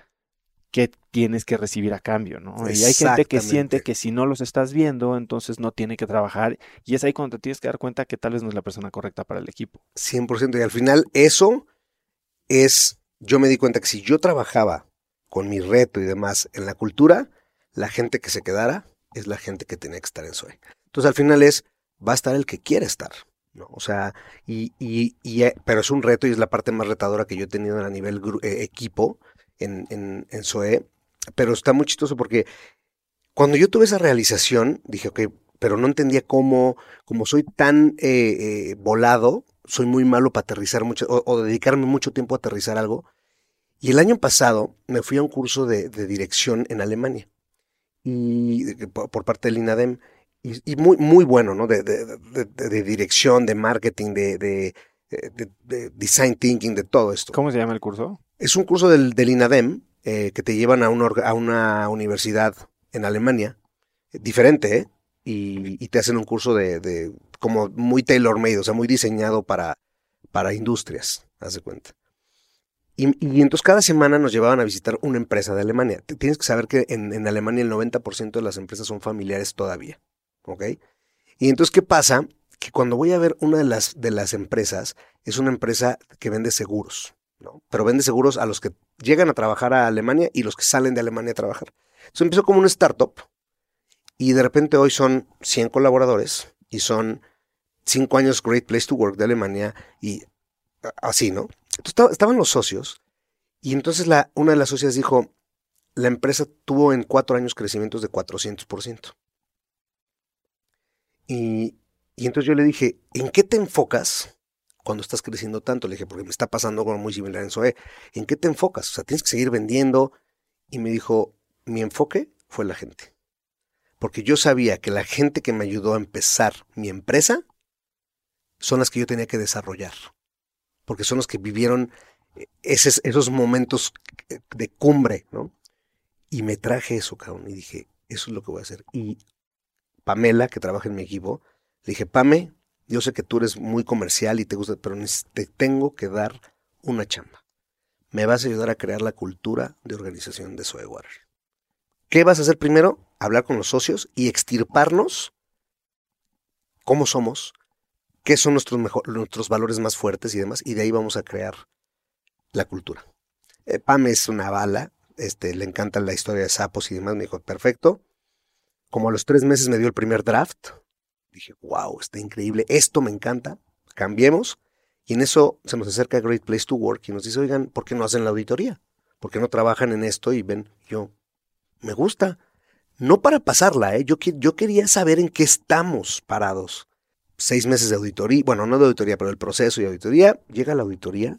¿qué tienes que recibir a cambio? ¿no? Y hay gente que siente que si no los estás viendo, entonces no tiene que trabajar. Y es ahí cuando te tienes que dar cuenta que tal vez no es la persona correcta para el equipo. 100%. Y al final eso es, yo me di cuenta que si yo trabajaba con mi reto y demás en la cultura, la gente que se quedara es la gente que tenía que estar en SOE. Entonces al final es, va a estar el que quiere estar. ¿no? O sea, y, y, y, eh, pero es un reto y es la parte más retadora que yo he tenido a nivel eh, equipo en, en, en SOE. Pero está muy chistoso porque cuando yo tuve esa realización, dije, ok, pero no entendía cómo, como soy tan eh, eh, volado, soy muy malo para aterrizar mucho, o, o dedicarme mucho tiempo a aterrizar algo. Y el año pasado me fui a un curso de, de dirección en Alemania, y por, por parte del INADEM, y, y muy, muy bueno, ¿no? De, de- de- dirección, de marketing, de, de- de- de design thinking, de todo esto. ¿Cómo se llama el curso? Es un curso del, del INADEM eh, que te llevan a una, orga- a una universidad en Alemania, eh, diferente, ¿eh? Y, y te hacen un curso de, de como muy tailor-made, o sea, muy diseñado para, para industrias, haz de cuenta. Y, y entonces cada semana nos llevaban a visitar una empresa de Alemania. Tienes que saber que en, en Alemania el 90% de las empresas son familiares todavía, ¿ok? Y entonces, ¿qué pasa? Que cuando voy a ver una de las, de las empresas, es una empresa que vende seguros, ¿no? Pero vende seguros a los que llegan a trabajar a Alemania y los que salen de Alemania a trabajar. Entonces empezó como una startup y de repente hoy son 100 colaboradores y son 5 años Great Place to Work de Alemania y así, ¿no? Entonces estaba- estaban los socios y entonces una de las socias dijo, la empresa tuvo en 4 años crecimientos de 400%. Y, y entonces yo le dije, ¿en qué te enfocas cuando estás creciendo tanto? Le dije, porque me está pasando algo muy similar en SOE. ¿En qué te enfocas? O sea, tienes que seguir vendiendo. Y me dijo, mi enfoque fue la gente. Porque yo sabía que la gente que me ayudó a empezar mi empresa son las que yo tenía que desarrollar. Porque son los que vivieron eh, esos, momentos eh, de cumbre, ¿no? Y me traje eso, cabrón. Y dije, eso es lo que voy a hacer. Y Pamela, que trabaja en mi equipo, le dije, Pame, yo sé que tú eres muy comercial y te gusta, pero te tengo que dar una chamba. me vas a ayudar a crear la cultura de organización de Soewater. ¿Qué vas a hacer primero? Hablar con los socios y extirparnos cómo somos, qué son nuestros, nuestros valores más fuertes y demás, y de ahí vamos a crear la cultura. Eh, Pam es una bala, este, le encanta la historia de sapos y demás, me dijo, perfecto. Como a los tres meses me dio el primer draft, dije, wow, está increíble, esto me encanta, cambiemos. Y en eso se nos acerca Great Place to Work y nos dice, oigan, ¿por qué no hacen la auditoría? ¿Por qué no trabajan en esto? Y ven, yo, me gusta. No para pasarla, ¿eh? yo, yo quería saber en qué estamos parados. Seis meses de auditoría, bueno, no de auditoría, pero el proceso y auditoría, llega la auditoría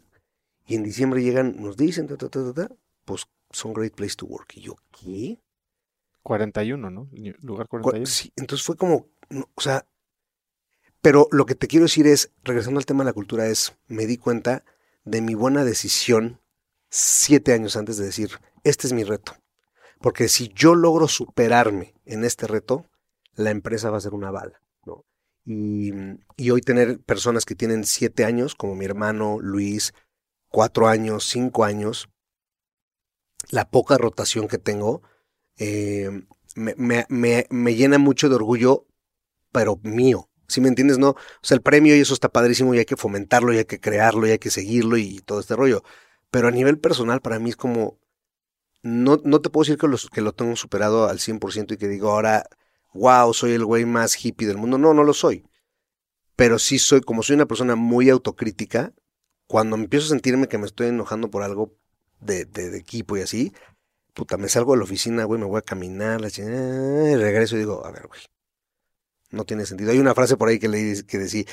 y en diciembre llegan, nos dicen, ta, ta, ta, pues son Great Place to Work. Y yo, ¿qué? 41, ¿no? Lugar 41. Sí, entonces fue como, o sea, pero lo que te quiero decir es, regresando al tema de la cultura, es, me di cuenta de mi buena decisión siete años antes de decir, este es mi reto. Porque si yo logro superarme en este reto, la empresa va a ser una bala. Y, hoy tener personas que tienen siete años, como mi hermano Luis, cuatro años, cinco años, la poca rotación que tengo, eh, me, me, me, llena mucho de orgullo, pero mío. Si me entiendes, no. O sea, el premio y eso está padrísimo y hay que fomentarlo y hay que crearlo y hay que seguirlo y todo este rollo. Pero a nivel personal, para mí es como. No, no te puedo decir que, que lo tengo superado al 100% y que digo ahora, wow, soy el güey más hippie del mundo. No, no lo soy. Pero sí soy, como soy una persona muy autocrítica, cuando empiezo a sentirme que me estoy enojando por algo de, equipo y así, puta, me salgo de la oficina, güey, me voy a caminar, la y regreso y digo, a ver, güey, no tiene sentido. Hay una frase por ahí que, le, que, decía,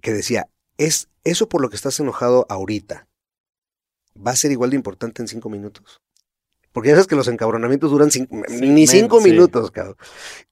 que decía, es eso por lo que estás enojado ahorita, va a ser igual de importante en cinco minutos. Porque ya sabes que los encabronamientos duran ni cinco minutos, cabrón.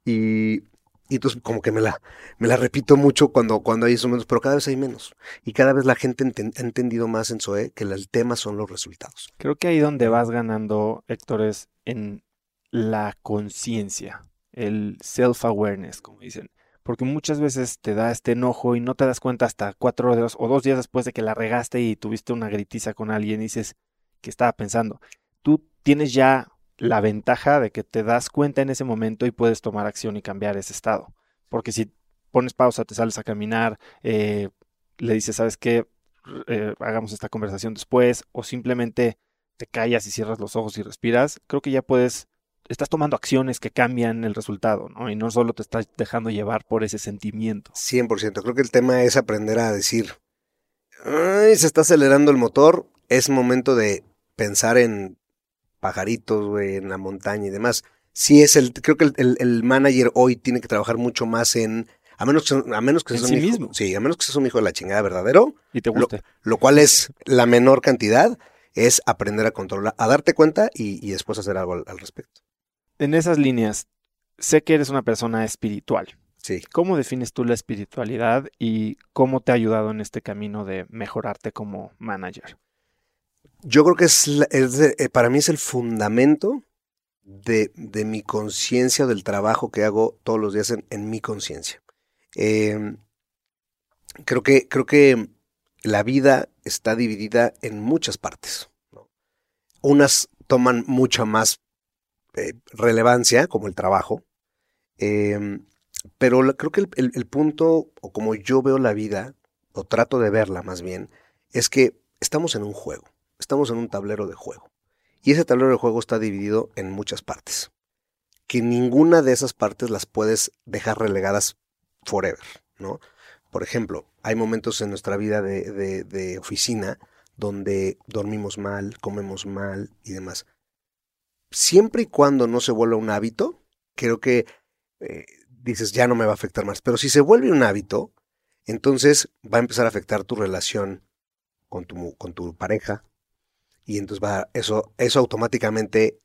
Y, y entonces como que me la, me la repito mucho cuando, cuando hay esos momentos, pero cada vez hay menos. Y cada vez la gente ha entendido más en SOE que el tema son los resultados. Creo que ahí donde vas ganando, Héctor, es en la conciencia, el self-awareness, como dicen. Porque muchas veces te da este enojo y no te das cuenta hasta cuatro horas o dos días después de que la regaste y tuviste una gritiza con alguien y dices, ¿qué estaba pensando? Tú tienes ya la ventaja de que te das cuenta en ese momento y puedes tomar acción y cambiar ese estado. Porque si pones pausa, te sales a caminar, eh, le dices, ¿sabes qué? Eh, hagamos esta conversación después, o simplemente te callas y cierras los ojos y respiras, creo que ya puedes, estás tomando acciones que cambian el resultado, ¿no? Y no solo te estás dejando llevar por ese sentimiento. 100%, creo que el tema es aprender a decir, Ay, se está acelerando el motor, es momento de pensar en pajaritos, güey, en la montaña y demás. Sí es el, creo que el, el, manager hoy tiene que trabajar mucho más en, a menos que, a menos que seas un hijo, mismo. sí, a menos que seas un hijo de la chingada verdadero. Y te guste. Lo, cual es la menor cantidad, es aprender a controlar, a darte cuenta y, y después hacer algo al, al, respecto. En esas líneas, sé que eres una persona espiritual. Sí. ¿Cómo defines tú la espiritualidad y cómo te ha ayudado en este camino de mejorarte como manager? Yo creo que es, eh, para mí es el fundamento de, de mi conciencia, del trabajo que hago todos los días en, en mi conciencia. Eh, creo, que, creo que la vida está dividida en muchas partes. Unas toman mucha más eh, relevancia, como el trabajo, eh, pero creo que el, el punto, o como yo veo la vida, o trato de verla más bien, es que estamos en un juego estamos en un tablero de juego. Y ese tablero de juego está dividido en muchas partes. Que ninguna de esas partes las puedes dejar relegadas forever, ¿no? Por ejemplo, hay momentos en nuestra vida de, de, oficina donde dormimos mal, comemos mal y demás. Siempre y cuando no se vuelva un hábito, creo que eh, dices, ya no me va a afectar más. Pero si se vuelve un hábito, entonces va a empezar a afectar tu relación con tu, con tu pareja, y entonces va, eso, eso automáticamente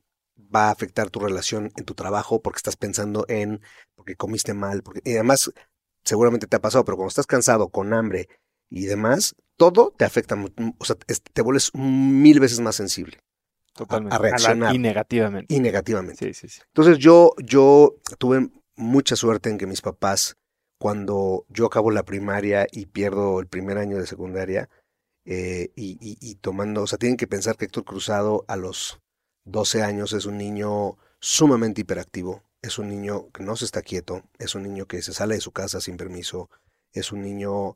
va a afectar tu relación en tu trabajo porque estás pensando en, porque comiste mal, porque, y además seguramente te ha pasado, pero cuando estás cansado, con hambre y demás, todo te afecta, o sea, te vuelves mil veces más sensible. Totalmente. A, a reaccionar. y negativamente. Y negativamente. Sí, sí, sí. Entonces yo, yo tuve mucha suerte en que mis papás, cuando yo acabo la primaria y pierdo el primer año de secundaria, eh, y, tomando, o sea, tienen que pensar que Héctor Cruzado a los 12 años es un niño sumamente hiperactivo, es un niño que no se está quieto, es un niño que se sale de su casa sin permiso, es un niño,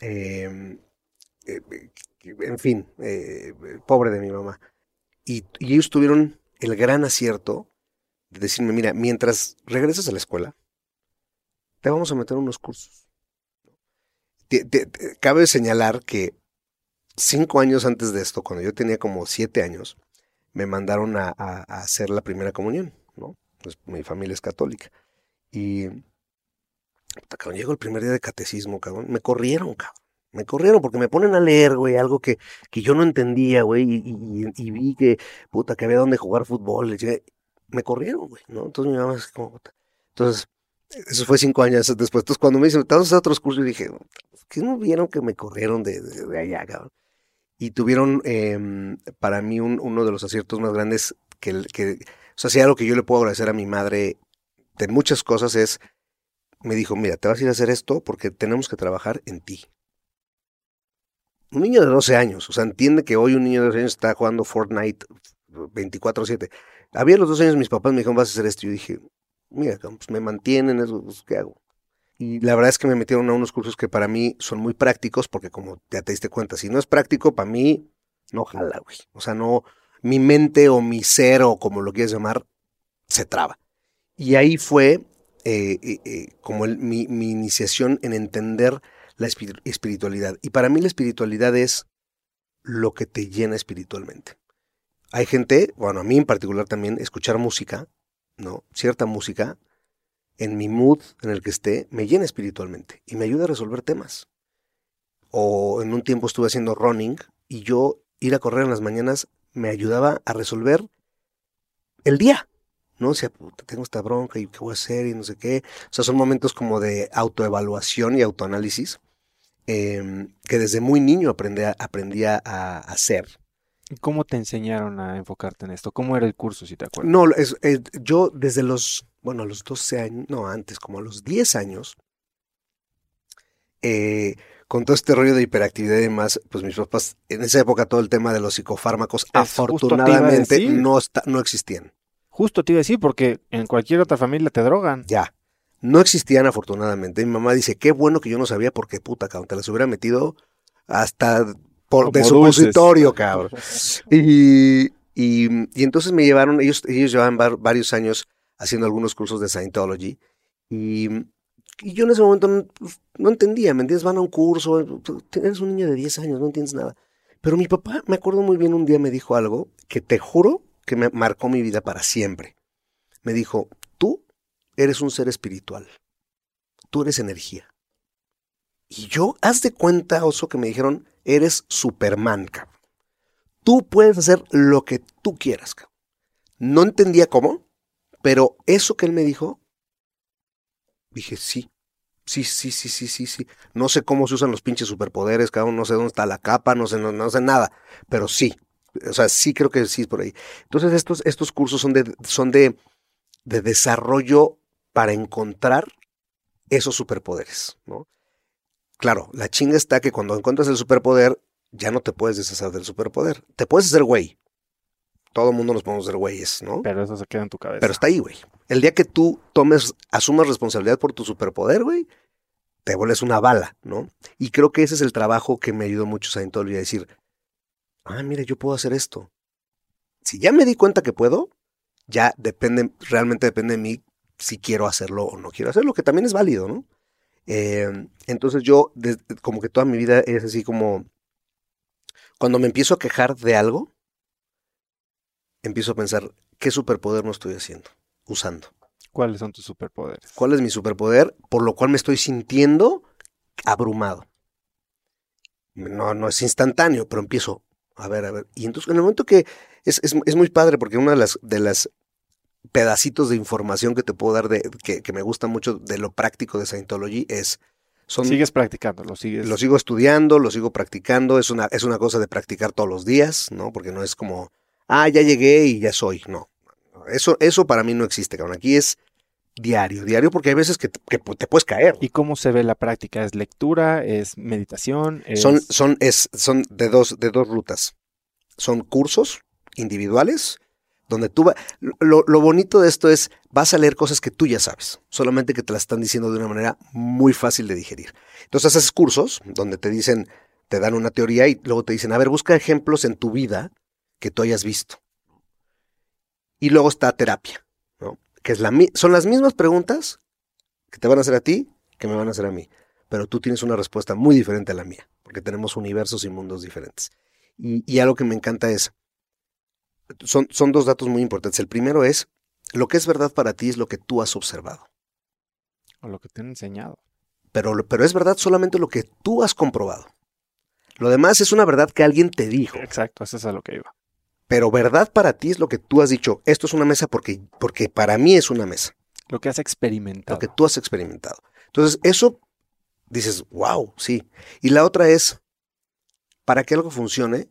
eh, eh, que- en fin, eh, pobre de mi mamá. Y, ellos tuvieron el gran acierto de decirme, mira, mientras regresas a la escuela, te vamos a meter unos cursos. Te- cabe señalar que cinco años antes de esto, cuando yo tenía como siete años, me mandaron a, hacer la primera comunión, ¿no? Pues mi familia es católica. Y cabrón, llego el primer día de catecismo, cabrón, me corrieron, cabrón. Me corrieron porque me ponen a leer, güey, algo que, que yo no entendía, güey, y, vi que, puta, que había donde jugar fútbol. me corrieron, güey, ¿no? Entonces mi mamá es como, puta. Entonces, eso fue cinco años después. Entonces, cuando me dicen, te a otros cursos, dije, ¿qué no vieron que me corrieron de- de allá, cabrón? Y tuvieron em, para mí un- uno de los aciertos más grandes que, que, o sea, si algo que yo le puedo agradecer a mi madre de muchas cosas es, me dijo, mira, te vas a ir a hacer esto porque tenemos que trabajar en ti. Un niño de 12 años, o sea, entiende que hoy un niño de 12 años está jugando Fortnite 24/7. Había los dos años mis papás me dijeron, vas a hacer esto. Yo dije, mira, pues me mantienen, pues, ¿qué hago? Y la verdad es que me metieron a unos cursos que para mí son muy prácticos, porque como ya te diste cuenta, si no es práctico, para mí no jala, güey. O sea, no, mi mente o mi ser o como lo quieras llamar, se traba. Y ahí fue eh, eh, eh, como mi, mi iniciación en entender la espir- espiritualidad. Y para mí la espiritualidad es lo que te llena espiritualmente. Hay gente, bueno, a mí en particular también, escuchar música, ¿no? Cierta música, en mi mood en el que esté, me llena espiritualmente y me ayuda a resolver temas. O en un tiempo estuve haciendo running y yo ir a correr en las mañanas me ayudaba a resolver el día. ¿no? O sea, puta, tengo esta bronca y qué voy a hacer y no sé qué. O sea, son momentos como de autoevaluación y autoanálisis eh, que desde muy niño aprendí a, aprendí a hacer. ¿Y ¿Cómo te enseñaron a enfocarte en esto? ¿Cómo era el curso, si te acuerdas? No, es, es, yo desde los, bueno, a los 12 años, no, antes, como a los 10 años, eh, con todo este rollo de hiperactividad y demás, pues mis papás, en esa época todo el tema de los psicofármacos, Es afortunadamente decir. no, está, no existían. Justo te iba a decir, porque en cualquier otra familia te drogan. Ya. No existían afortunadamente. Mi mamá dice, qué bueno que yo no sabía porque puta, cabrón, te las hubiera metido hasta por Como de supositorio, cabrón. <laughs> Y, y, y entonces me llevaron, ellos, ellos llevaban var- varios años haciendo algunos cursos de Scientology. Y, yo en ese momento no, pues, no entendía, ¿me entiendes? Van a un curso, eres un niño de 10 años, no entiendes nada. Pero mi papá, me acuerdo muy bien, un día me dijo algo que te juro que me marcó mi vida para siempre. Me dijo, tú eres un ser espiritual. Tú eres energía. Y yo, haz de cuenta, oso, que me dijeron, eres Superman, cabrón. Tú puedes hacer lo que tú quieras, cabrón. No entendía cómo, pero eso que él me dijo, dije, sí. Sí, sí, sí, sí, sí, sí. No sé cómo se usan los pinches superpoderes, cabrón. No sé dónde está la capa, no sé, no, no sé nada. Pero sí. O sea, sí creo que sí es por ahí. Entonces, estos, estos cursos son de, son de, de desarrollo para encontrar esos superpoderes, ¿no? Claro, la chinga está que cuando encuentras el superpoder, ya no te puedes deshacer del superpoder. Te puedes hacer güey. Todo el mundo nos podemos hacer güeyes, ¿no? Pero eso se queda en tu cabeza. Pero está ahí, güey. El día que tú tomes, asumas responsabilidad por tu superpoder, güey, te vuelves una bala, ¿no? Y creo que ese es el trabajo que me ayudó mucho Scientology a decir, ah, mira, yo puedo hacer esto. Si ya me di cuenta que puedo, ya depende, realmente depende de mí si quiero hacerlo o no quiero hacerlo, que también es válido, ¿no? Eh, entonces yo, como que toda mi vida es así como, cuando me empiezo a quejar de algo, empiezo a pensar, ¿qué superpoder no estoy haciendo? Usando. ¿Cuáles son tus superpoderes? ¿Cuál es mi superpoder? Por lo cual me estoy sintiendo abrumado. No, no es instantáneo, pero empiezo a ver, a ver. Y entonces, en el momento que es, es, es muy padre, porque una de las, de las pedacitos de información que te puedo dar, de, que, que me gusta mucho de lo práctico de Scientology, es. Son, Sigues practicando, lo sigues. lo sigo estudiando, lo sigo practicando. Es una, es una cosa de practicar todos los días, ¿no? Porque no es como, ah, ya llegué y ya soy. No. Eso, eso para mí no existe, cabrón. Aquí es Diario, diario, porque hay veces que te, que te puedes caer. ¿Y cómo se ve la práctica? ¿Es lectura? ¿Es meditación? ¿Es... Son, son, es, son de, dos, de dos rutas. Son cursos individuales donde tú vas... Lo, lo bonito de esto es, vas a leer cosas que tú ya sabes, solamente que te las están diciendo de una manera muy fácil de digerir. Entonces haces cursos donde te dicen, te dan una teoría y luego te dicen, a ver, busca ejemplos en tu vida que tú hayas visto. Y luego está terapia, ¿no? Que es la, son las mismas preguntas que te van a hacer a ti que me van a hacer a mí. Pero tú tienes una respuesta muy diferente a la mía, porque tenemos universos y mundos diferentes. Y, y algo que me encanta es, son, son dos datos muy importantes. El primero es, lo que es verdad para ti es lo que tú has observado. O lo que te han enseñado. Pero, pero es verdad solamente lo que tú has comprobado. Lo demás es una verdad que alguien te dijo. Exacto, eso es a lo que iba. Pero verdad para ti es lo que tú has dicho. Esto es una mesa porque, porque para mí es una mesa. Lo que has experimentado. Lo que tú has experimentado. Entonces, eso dices, wow, sí. Y la otra es, para que algo funcione,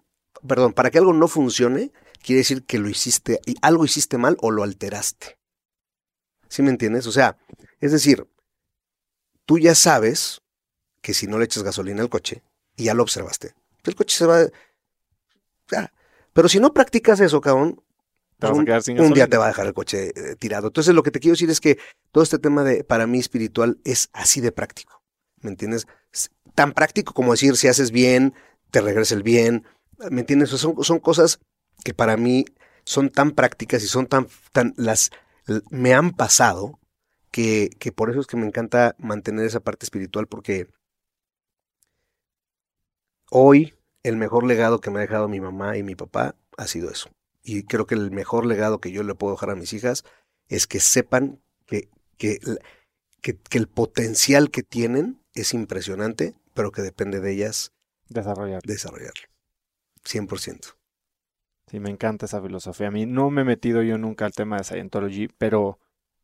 perdón, para que algo no funcione, quiere decir que lo hiciste, y algo hiciste mal o lo alteraste. ¿Sí me entiendes? O sea, es decir, tú ya sabes que si no le echas gasolina al coche, y ya lo observaste, el coche se va... Ya. Pero si no practicas eso, cabrón, vas un, día te va a dejar el coche eh, tirado. Entonces, lo que te quiero decir es que todo este tema de, para mí, espiritual es así de práctico. ¿Me entiendes? Es tan práctico como decir, si haces bien, te regresa el bien. ¿Me entiendes? Son, son cosas que para mí son tan prácticas y son tan, tan las, me han pasado que, que por eso es que me encanta mantener esa parte espiritual porque hoy el mejor legado que me ha dejado mi mamá y mi papá ha sido eso. Y creo que el mejor legado que yo le puedo dejar a mis hijas es que sepan que, que, que, que el potencial que tienen es impresionante, pero que depende de ellas Desarrollar. desarrollarlo. 100%. Sí, me encanta esa filosofía. A mí no me he metido yo nunca al tema de Scientology, pero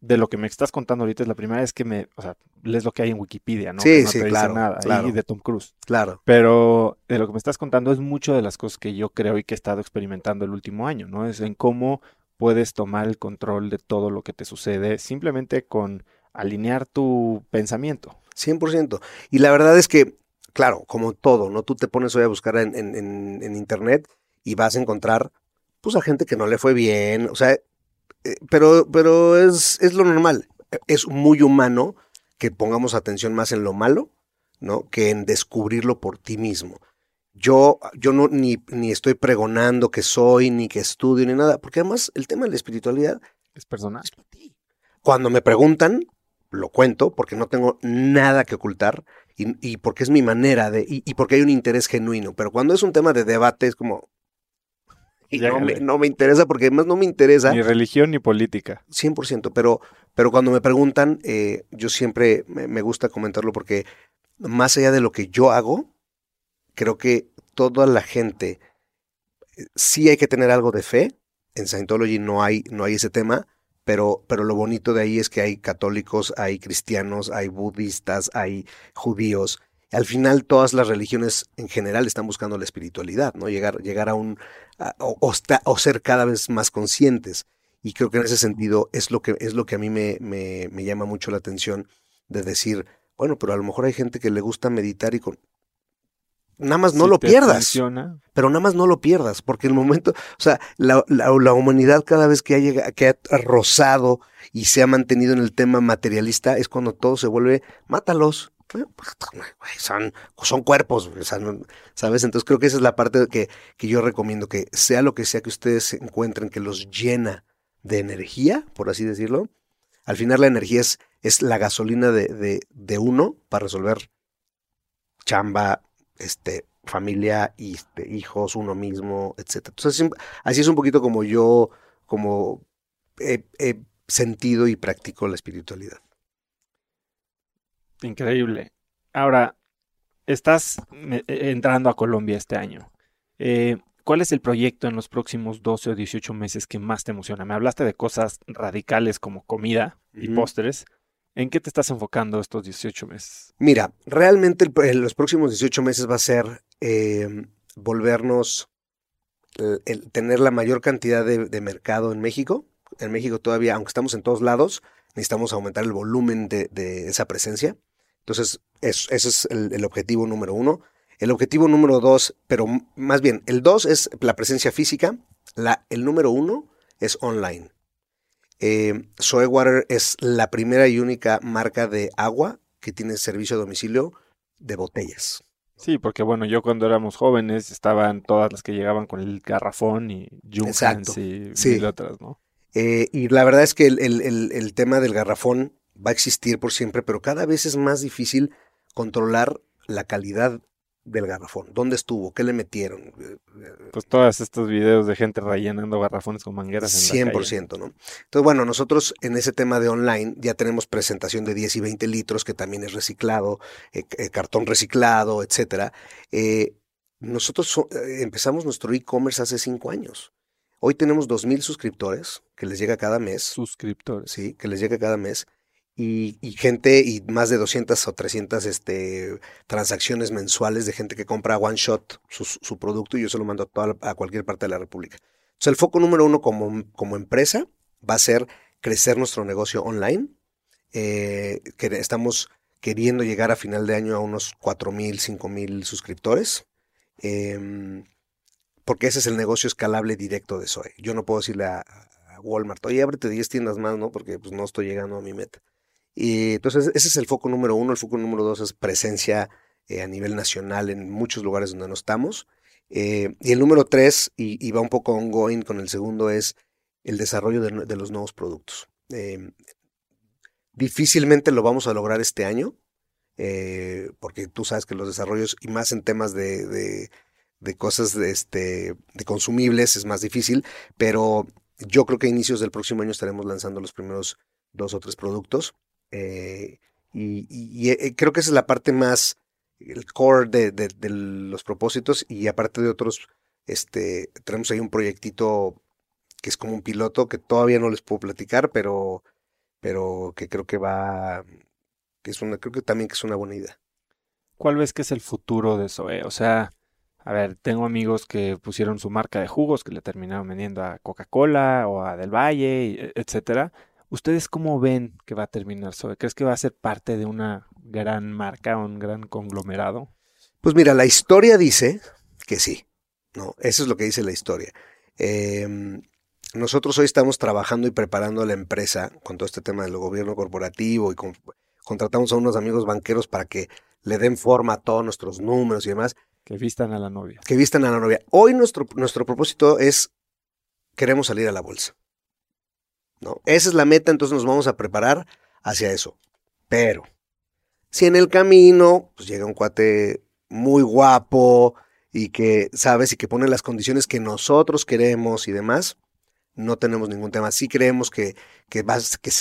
de lo que me estás contando ahorita es la primera vez que me, o sea, lees lo que hay en Wikipedia, ¿no? Sí, Que no sí, te dice claro, nada. claro. Y de Tom Cruise. Claro. Pero de lo que me estás contando es mucho de las cosas que yo creo y que he estado experimentando el último año, ¿no? Es en cómo puedes tomar el control de todo lo que te sucede simplemente con alinear tu pensamiento. 100%. Y la verdad es que, claro, como todo, ¿no? Tú te pones hoy a buscar en, en, en, en internet y vas a encontrar, pues, a gente que no le fue bien, o sea, pero, pero es, es lo normal. Es muy humano que pongamos atención más en lo malo, ¿no? Que en descubrirlo por ti mismo. Yo, yo no ni, ni estoy pregonando que soy, ni que estudio, ni nada, porque además el tema de la espiritualidad Es personal. es para ti. Cuando me preguntan, lo cuento porque no tengo nada que ocultar y, y porque es mi manera de, y, y porque hay un interés genuino. Pero cuando es un tema de debate es como, y no, me, Llégale. no me interesa porque además no me interesa Ni religión ni política. 100%, pero, pero cuando me preguntan, eh, yo siempre me, me gusta comentarlo porque más allá de lo que yo hago, creo que toda la gente, eh, sí hay que tener algo de fe, en Scientology no hay, no hay ese tema, pero, pero lo bonito de ahí es que hay católicos, hay cristianos, hay budistas, hay judíos. Al final todas las religiones en general están buscando la espiritualidad, ¿no? Llegar, llegar a un, a- o, o ser cada vez más conscientes. Y creo que en ese sentido es lo que, es lo que a mí me, me, me llama mucho la atención de decir, bueno, pero a lo mejor hay gente que le gusta meditar y con... Nada más no Si lo pierdas funciona, pero nada más no lo pierdas, porque el momento, o sea, la, la- la humanidad cada vez que ha, llega- que ha rozado y se ha mantenido en el tema materialista es cuando todo se vuelve, mátalos. Güey, Son, son cuerpos, ¿sabes? Entonces creo que esa es la parte que, que yo recomiendo, que sea lo que sea que ustedes encuentren que los llena de energía, por así decirlo, al final la energía es, es la gasolina de, de, uno para resolver chamba, este, familia, este, hijos, uno mismo, así- así es un poquito como yo, como he, he sentido y practico la espiritualidad. Increíble. Ahora, estás eh, eh, entrando a Colombia este año. Eh, ¿Cuál es el proyecto en los próximos 12 o 18 meses que más te emociona? Me hablaste de cosas radicales como comida y Ujú. postres. ¿En qué te estás enfocando estos 18 meses? Mira, realmente el- en los próximos 18 meses va a ser eh, volvernos, el, el tener la mayor cantidad de, de mercado en México. En México todavía, aunque estamos en todos lados, necesitamos aumentar el volumen de, esa presencia. Entonces, ese es el, objetivo número uno. El objetivo número dos, pero más bien, el dos es la presencia física, la, el número uno es online. Eh, Water es la primera y única marca de agua que tiene servicio a domicilio de botellas. Sí, porque bueno, yo cuando éramos jóvenes estaban todas las que llegaban con el garrafón y Junkans y mil otras, ¿no? Eh, y la verdad es que el, tema del garrafón va a existir por siempre, pero cada vez es más difícil controlar la calidad del garrafón. ¿Dónde estuvo? ¿Qué le metieron? Pues todos estos videos de gente rellenando garrafones con mangueras en 100%, ¿no? Entonces, bueno, nosotros en ese tema de online ya tenemos presentación de 10 y 20 litros, que también es reciclado, eh, eh, cartón reciclado, etcétera. Eh, nosotros empezamos nuestro e-commerce hace cinco años. Hoy tenemos 2.000 suscriptores que les llega cada mes. Suscriptores. Sí, que les llega cada mes y, gente y más de 200 o 300 este, transacciones mensuales de gente que compra one shot su, producto y yo se lo mando a, toda, a cualquier parte de la República. Entonces el foco número uno como, como empresa va a ser crecer nuestro negocio online. Eh, que estamos queriendo llegar a final de año a unos 4 mil, 5 mil suscriptores. Em, porque ese es el negocio escalable directo de Zoe. Yo no puedo decirle a, Walmart, oye, ábrete 10 tiendas más, ¿no? Porque pues, no estoy llegando a mi meta. Y entonces ese es el foco número uno. El foco número dos es presencia eh, a nivel nacional en muchos lugares donde no estamos. Eh, y el número tres, y, va un poco ongoing con el segundo, es el desarrollo de, los nuevos productos. Em, difícilmente lo vamos a lograr este año, eh, porque tú sabes que los desarrollos, y más en temas de, de, cosas de, este, de consumibles, es más difícil, pero yo creo que a inicios del próximo año estaremos lanzando los primeros dos o tres productos. Eh, y, eh, creo que esa es la parte más, el core de, los propósitos y aparte de otros, este, tenemos ahí un proyectito que es como un piloto que todavía no les puedo platicar, pero, pero que creo que va, que es una, creo que también que es una buena idea. ¿Cuál ves que es el futuro de eso? O sea, a ver, tengo amigos que pusieron su marca de jugos que le terminaron vendiendo a Coca-Cola o a Del Valle, e, etcétera. ¿Ustedes cómo ven que va a terminar Zoe? ¿Crees que va a ser parte de una gran marca, un gran conglomerado? Pues mira, la historia dice que sí, ¿no? Eso es lo que dice la historia. Em, nosotros hoy estamos trabajando y preparando la empresa con todo este tema del gobierno corporativo y contratamos a unos amigos banqueros para que le den forma a todos nuestros números y demás. Que vistan a la novia. Que vistan a la novia. Hoy nuestro, nuestro propósito es, queremos salir a la bolsa. ¿no? Esa es la meta, entonces nos vamos a preparar hacia eso. Pero, si en el camino pues llega un cuate muy guapo y que, ¿sabes? Y que pone las condiciones que nosotros queremos y demás, no tenemos ningún tema. Sí creemos que, que,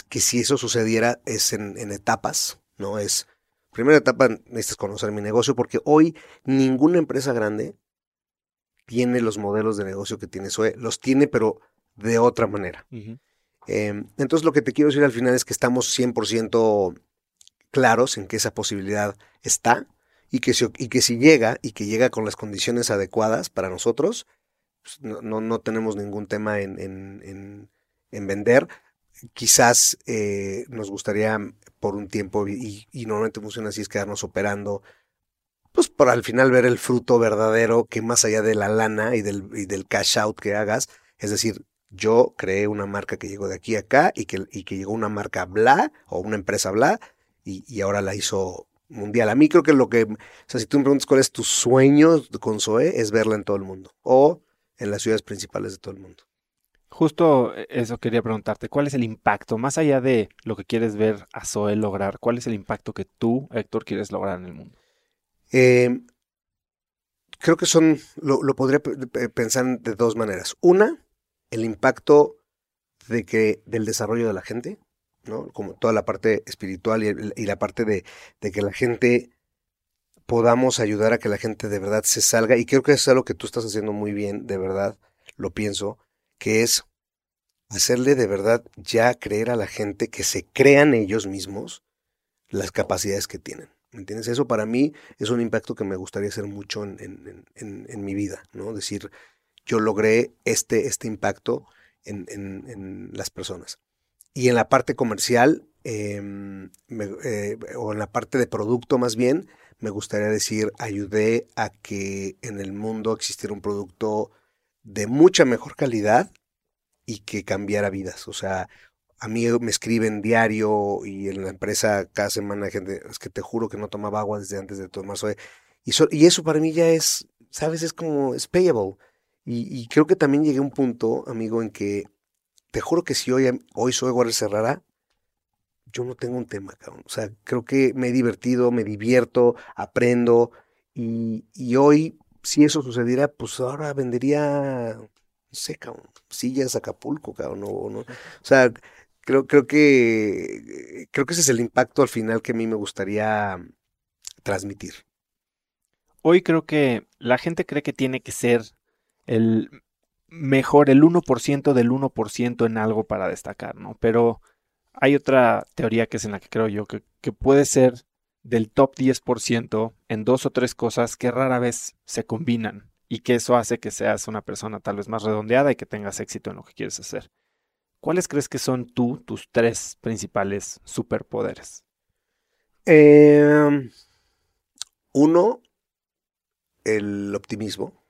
que, si eso sucediera es en, en, etapas, ¿no? Es, primera etapa necesitas conocer mi negocio porque hoy ninguna empresa grande tiene los modelos de negocio que tiene SOE. Los tiene, pero de otra manera. Em, entonces lo que te quiero decir al final es que estamos 100% claros en que esa posibilidad está y que, si, y que si llega y que llega con las condiciones adecuadas para nosotros, pues, no, no, tenemos ningún tema en, en, en, vender. Quizás eh, nos gustaría por un tiempo, y, y, normalmente funciona así, es quedarnos operando, pues para al final ver el fruto verdadero que más allá de la lana y del, y del cash out que hagas, es decir, yo creé una marca que llegó de aquí a acá y que, y que llegó una marca bla o una empresa bla y, ahora la hizo mundial. A mí creo que lo que, o sea, si tú me preguntas cuál es tu sueño con Zoe, es verla en todo el mundo o en las ciudades principales de todo el mundo. Justo e, eso quería preguntarte, ¿cuál es el impacto, más allá de lo que quieres ver a Zoe lograr, cuál es el impacto que tú, Héctor, quieres lograr en el mundo? Eh, creo que son, lo, lo podría pensar de dos maneras. Una, el impacto de que, del desarrollo de la gente, ¿no? Como toda la parte espiritual y, la parte de, de, que la gente podamos ayudar a que la gente de verdad se salga. Y creo que es algo que tú estás haciendo muy bien, de verdad, lo pienso, que es hacerle de verdad ya creer a la gente que se crean ellos mismos las capacidades que tienen. ¿Me entiendes? Eso para mí es un impacto que me gustaría hacer mucho en, en, en, mi vida, ¿no? Decir, yo logré este, este impacto en, en, las personas. y en la parte comercial, em, eh, o en la parte de producto más bien, me gustaría decir, ayudé a que en el mundo existiera un producto de mucha mejor calidad y que cambiara vidas. O sea, a mí me escriben diario y en la empresa cada semana gente, es que te juro que no tomaba agua desde antes de tomar soy Y, eso para mí ya es, ¿sabes? Es como, es payable. Y, creo que también llegué a un punto, amigo, en que te juro que si hoy, hoy soy Guardia Cerrada, yo no tengo un tema, cabrón. O sea, creo que me he divertido, me divierto, aprendo. Y hoy, si eso sucediera, pues ahora vendería, no sé, cabrón, sillas Acapulco, cabrón. O, no. o sea, creo, creo que creo que ese es el impacto al final que a mí me gustaría transmitir. Hoy creo que la gente cree que tiene que ser el mejor, el 1% del 1% en algo para destacar, ¿no? Pero hay otra teoría que es en la que creo yo que, que puede ser del top 10% en dos o tres cosas que rara vez se combinan y que eso hace que seas una persona tal vez más redondeada y que tengas éxito en lo que quieres hacer. ¿Cuáles crees que son tú tus tres principales superpoderes? Em, uno, el optimismo.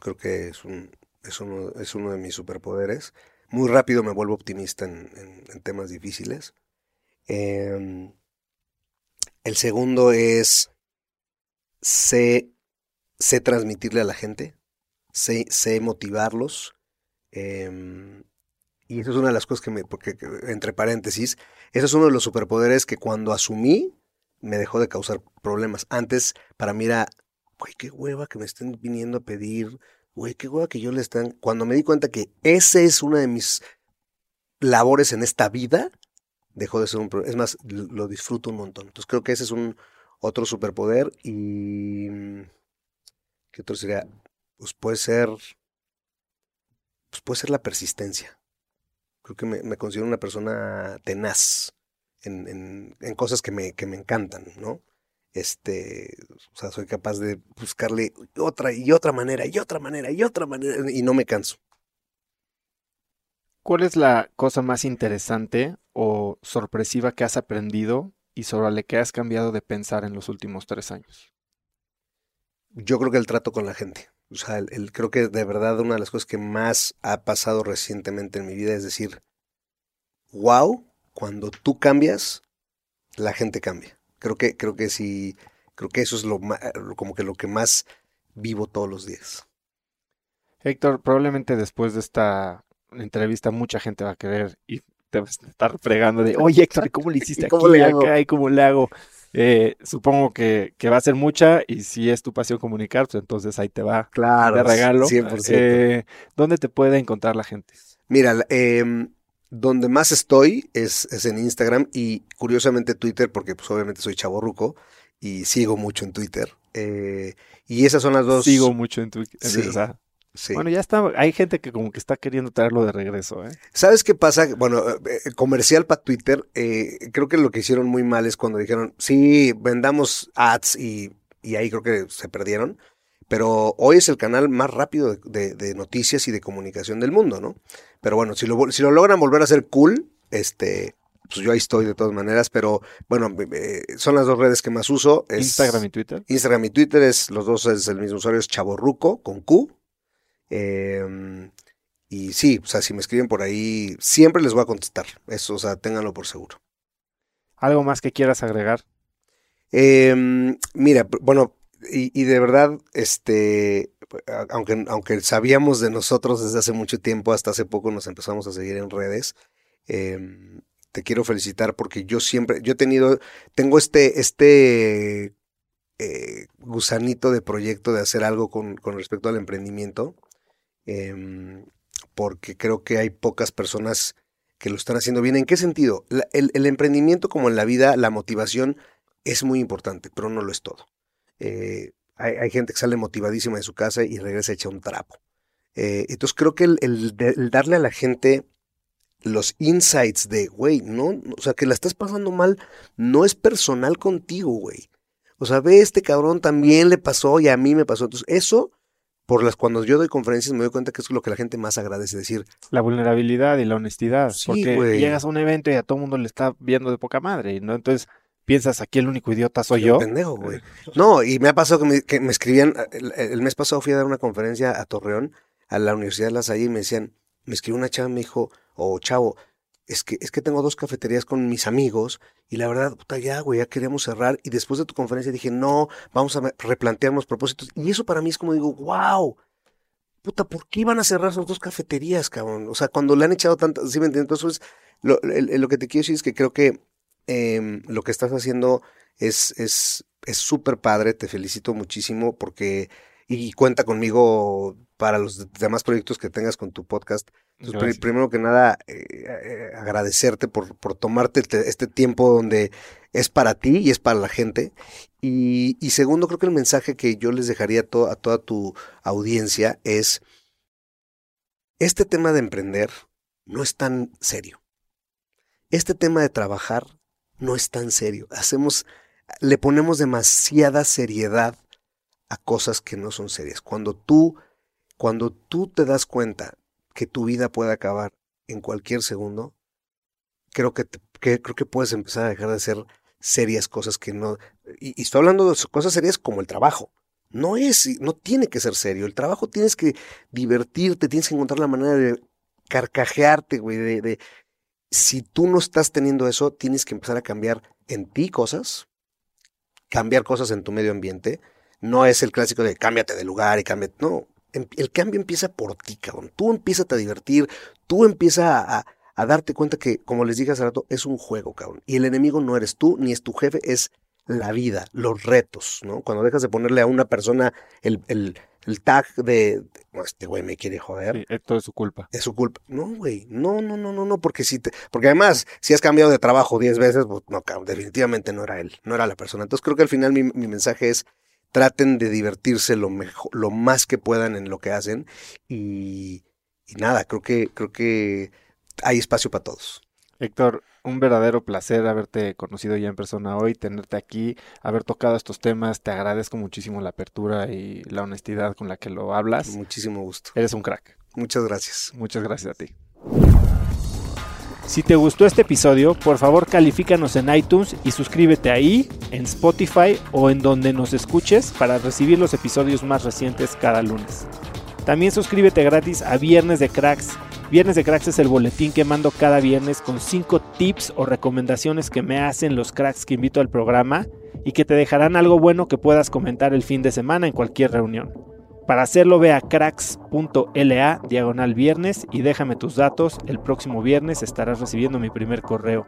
Creo que es, un, es, uno, es uno de mis superpoderes. Muy rápido me vuelvo optimista en, temas difíciles. Em, el segundo es sé, sé, transmitirle a la gente, sé, sé motivarlos. Em, y eso es una de las cosas que me, porque entre paréntesis, eso es uno de los superpoderes que cuando asumí me dejó de causar problemas. Antes para mí era, güey, qué hueva que me estén viniendo a pedir, güey, qué hueva que yo le están... Cuando me di cuenta que ese es una de mis labores en esta vida, dejó de ser un problema. Es más, lo disfruto un montón. Entonces creo que ese es un otro superpoder y... ¿Qué otro sería? Pues puede ser... Pues puede ser la persistencia creo que me, considero una persona tenaz en, cosas que me, que me encantan, ¿no? Este, o sea, soy capaz de buscarle otra y otra manera y otra manera y otra manera y no me canso. ¿Cuál es la cosa más interesante o sorpresiva que has aprendido y sobre la que has cambiado de pensar en los últimos tres años? Yo creo que el trato con la gente. O sea, el, creo que de verdad una de las cosas que más ha pasado recientemente en mi vida es decir, wow, cuando tú cambias, la gente cambia. Creo que, creo que sí, creo que eso es lo como que lo que más vivo todos los días. Héctor, probablemente después de esta entrevista mucha gente va a querer y te vas a estar fregando de, oye Héctor, ¿cómo le hiciste <laughs> ¿Cómo aquí, le acá y cómo le hago? Eh, supongo que, va a ser mucha y si es tu pasión comunicar, pues entonces ahí te va claro, de regalo. 100%. Eh, ¿Dónde te puede encontrar la gente? Mira, eh, donde más estoy es, es, en Instagram y curiosamente Twitter, porque pues obviamente soy chaborruco y sigo mucho en Twitter. Eh, y esas son las dos. Sigo mucho en Twitter. Bueno, ya está, hay gente que como que está queriendo traerlo de regreso, ¿eh? ¿Sabes qué pasa? Bueno, eh, eh, comercial para Twitter, eh, creo que lo que hicieron muy mal es cuando dijeron, sí, vendamos ads y, y ahí creo que se perdieron. Pero hoy es el canal más rápido de, noticias y de comunicación del mundo, ¿no? Pero bueno, si lo, si lo logran volver a hacer cool, este, pues yo ahí estoy de todas maneras, pero bueno, son las dos redes que más uso. Instagram y Twitter. Instagram y Twitter es, los dos es el mismo usuario, es Chaborruco con Q. Em, y sí, o sea, si me escriben por ahí, siempre les voy a contestar. Eso, o sea, ténganlo por seguro. ¿Algo más que quieras agregar? Em, mira, bueno, y, de verdad, este, aunque, aunque sabíamos de nosotros desde hace mucho tiempo, hasta hace poco nos empezamos a seguir en redes. Em, te quiero felicitar porque yo siempre, yo he tenido, tengo este, este eh, gusanito de proyecto de hacer algo con, con respecto al emprendimiento, em, porque creo que hay pocas personas que lo están haciendo bien. ¿En qué sentido? el, el emprendimiento, como en la vida, la motivación es muy importante, pero no lo es todo. Eh, hay, gente que sale motivadísima de su casa y regresa hecha un trapo. Eh, entonces creo que el, darle a la gente los insights de, güey, no, o sea, que la estás pasando mal, no es personal contigo, güey. O sea, ve, este cabrón también le pasó y a mí me pasó. Entonces, eso por las cuando yo doy conferencias me doy cuenta que es lo que la gente más agradece decir. La vulnerabilidad y la honestidad. Sí, porque güey. llegas a un evento y a todo el mundo le está viendo de poca madre, ¿no? Entonces piensas, aquí el único idiota soy yo. Pendejo, güey. No, y me ha pasado que me, que me escribían, el, el mes pasado fui a dar una conferencia a Torreón, a la Universidad de La Salle, y me decían, me escribió una chava, me dijo, o chavo, es que, es que tengo dos cafeterías con mis amigos, y la verdad, puta, ya, güey, ya queríamos cerrar, y después de tu conferencia dije, no, vamos a replantearnos propósitos, y eso para mí es como digo, wow, puta, ¿por qué iban a cerrar esas dos cafeterías, cabrón? O sea, cuando le han echado tantas, ¿sí me entiendes? Entonces, lo, lo que te quiero decir es que creo que em, lo que estás haciendo es es es súper padre, te felicito muchísimo porque y cuenta conmigo para los demás proyectos que tengas con tu podcast. Entonces, primero que nada, eh, eh, agradecerte por, por tomarte te- este tiempo donde es para ti y es para la gente. Y, y segundo, creo que el mensaje que yo les dejaría to- a toda tu audiencia es, este tema de emprender no es tan serio. Este tema de trabajar no es tan serio. Hacemos, le ponemos demasiada seriedad a cosas que no son serias. Cuando tú, cuando tú te das cuenta que tu vida puede acabar en cualquier segundo, creo que, te- que- creo que puedes empezar a dejar de hacer serias cosas que no. Y, estoy hablando de cosas serias como el trabajo. No es, no tiene que ser serio. El trabajo tienes que divertirte, tienes que encontrar la manera de carcajearte, güey, de, de si tú no estás teniendo eso, tienes que empezar a cambiar en ti cosas, cambiar cosas en tu medio ambiente. No es el clásico de cámbiate de lugar y cámbiate. No, el cambio empieza por ti, cabrón. Tú empiezas a divertir, tú empiezas a, a- a darte cuenta que, como les dije hace rato, es un juego, cabrón. Y el enemigo no eres tú, ni es tu jefe, es la vida, los retos, ¿no? Cuando dejas de ponerle a una persona el, el, el tag de, de, "No, este güey me quiere joder, Sí, todo es su culpa. es su culpa. No, güey, no, no, no, no, no, porque si te, porque además, si has cambiado de trabajo 10 veces, pues no, cabrón, definitivamente no era él, no era la persona. Entonces creo que al final mi, mi mensaje es traten de divertirse lo mejor, lo más que puedan en lo que hacen y, y nada, creo que, creo que hay espacio para todos. Héctor, un verdadero placer haberte conocido ya en persona hoy, tenerte aquí, haber tocado estos temas. Te agradezco muchísimo la apertura y la honestidad con la que lo hablas. Muchísimo gusto. Eres un crack. Muchas gracias. Muchas gracias a ti. Si te gustó este episodio, por favor califícanos en iTunes y suscríbete ahí, en Spotify o en donde nos escuches para recibir los episodios más recientes cada lunes. También suscríbete gratis a Viernes de Cracks. Viernes de Cracks es el boletín que mando cada viernes con 5 tips o recomendaciones que me hacen los cracks que invito al programa y que te dejarán algo bueno que puedas comentar el fin de semana en cualquier reunión. Para hacerlo ve a cracks.la diagonal viernes y déjame tus datos. El próximo viernes estarás recibiendo mi primer correo.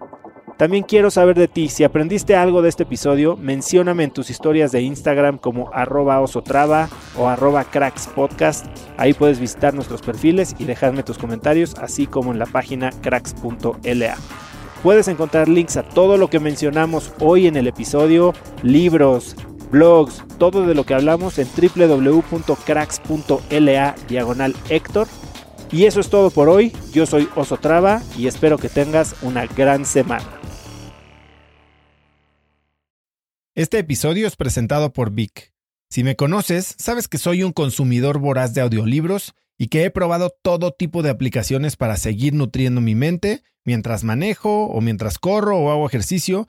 También quiero saber de ti. Si aprendiste algo de este episodio, mencióname en tus historias de Instagram como arroba osotrava o arroba crackspodcast. Ahí puedes visitar nuestros perfiles y dejarme tus comentarios, así como en la página cracks.la. Puedes encontrar links a todo lo que mencionamos hoy en el episodio, libros, blogs, todo de lo que hablamos en www.cracks.la diagonal Héctor. Y eso es todo por hoy. Yo soy Oso Traba y espero que tengas una gran semana. Este episodio es presentado por Vic. Si me conoces, sabes que soy un consumidor voraz de audiolibros y que he probado todo tipo de aplicaciones para seguir nutriendo mi mente mientras manejo o mientras corro o hago ejercicio,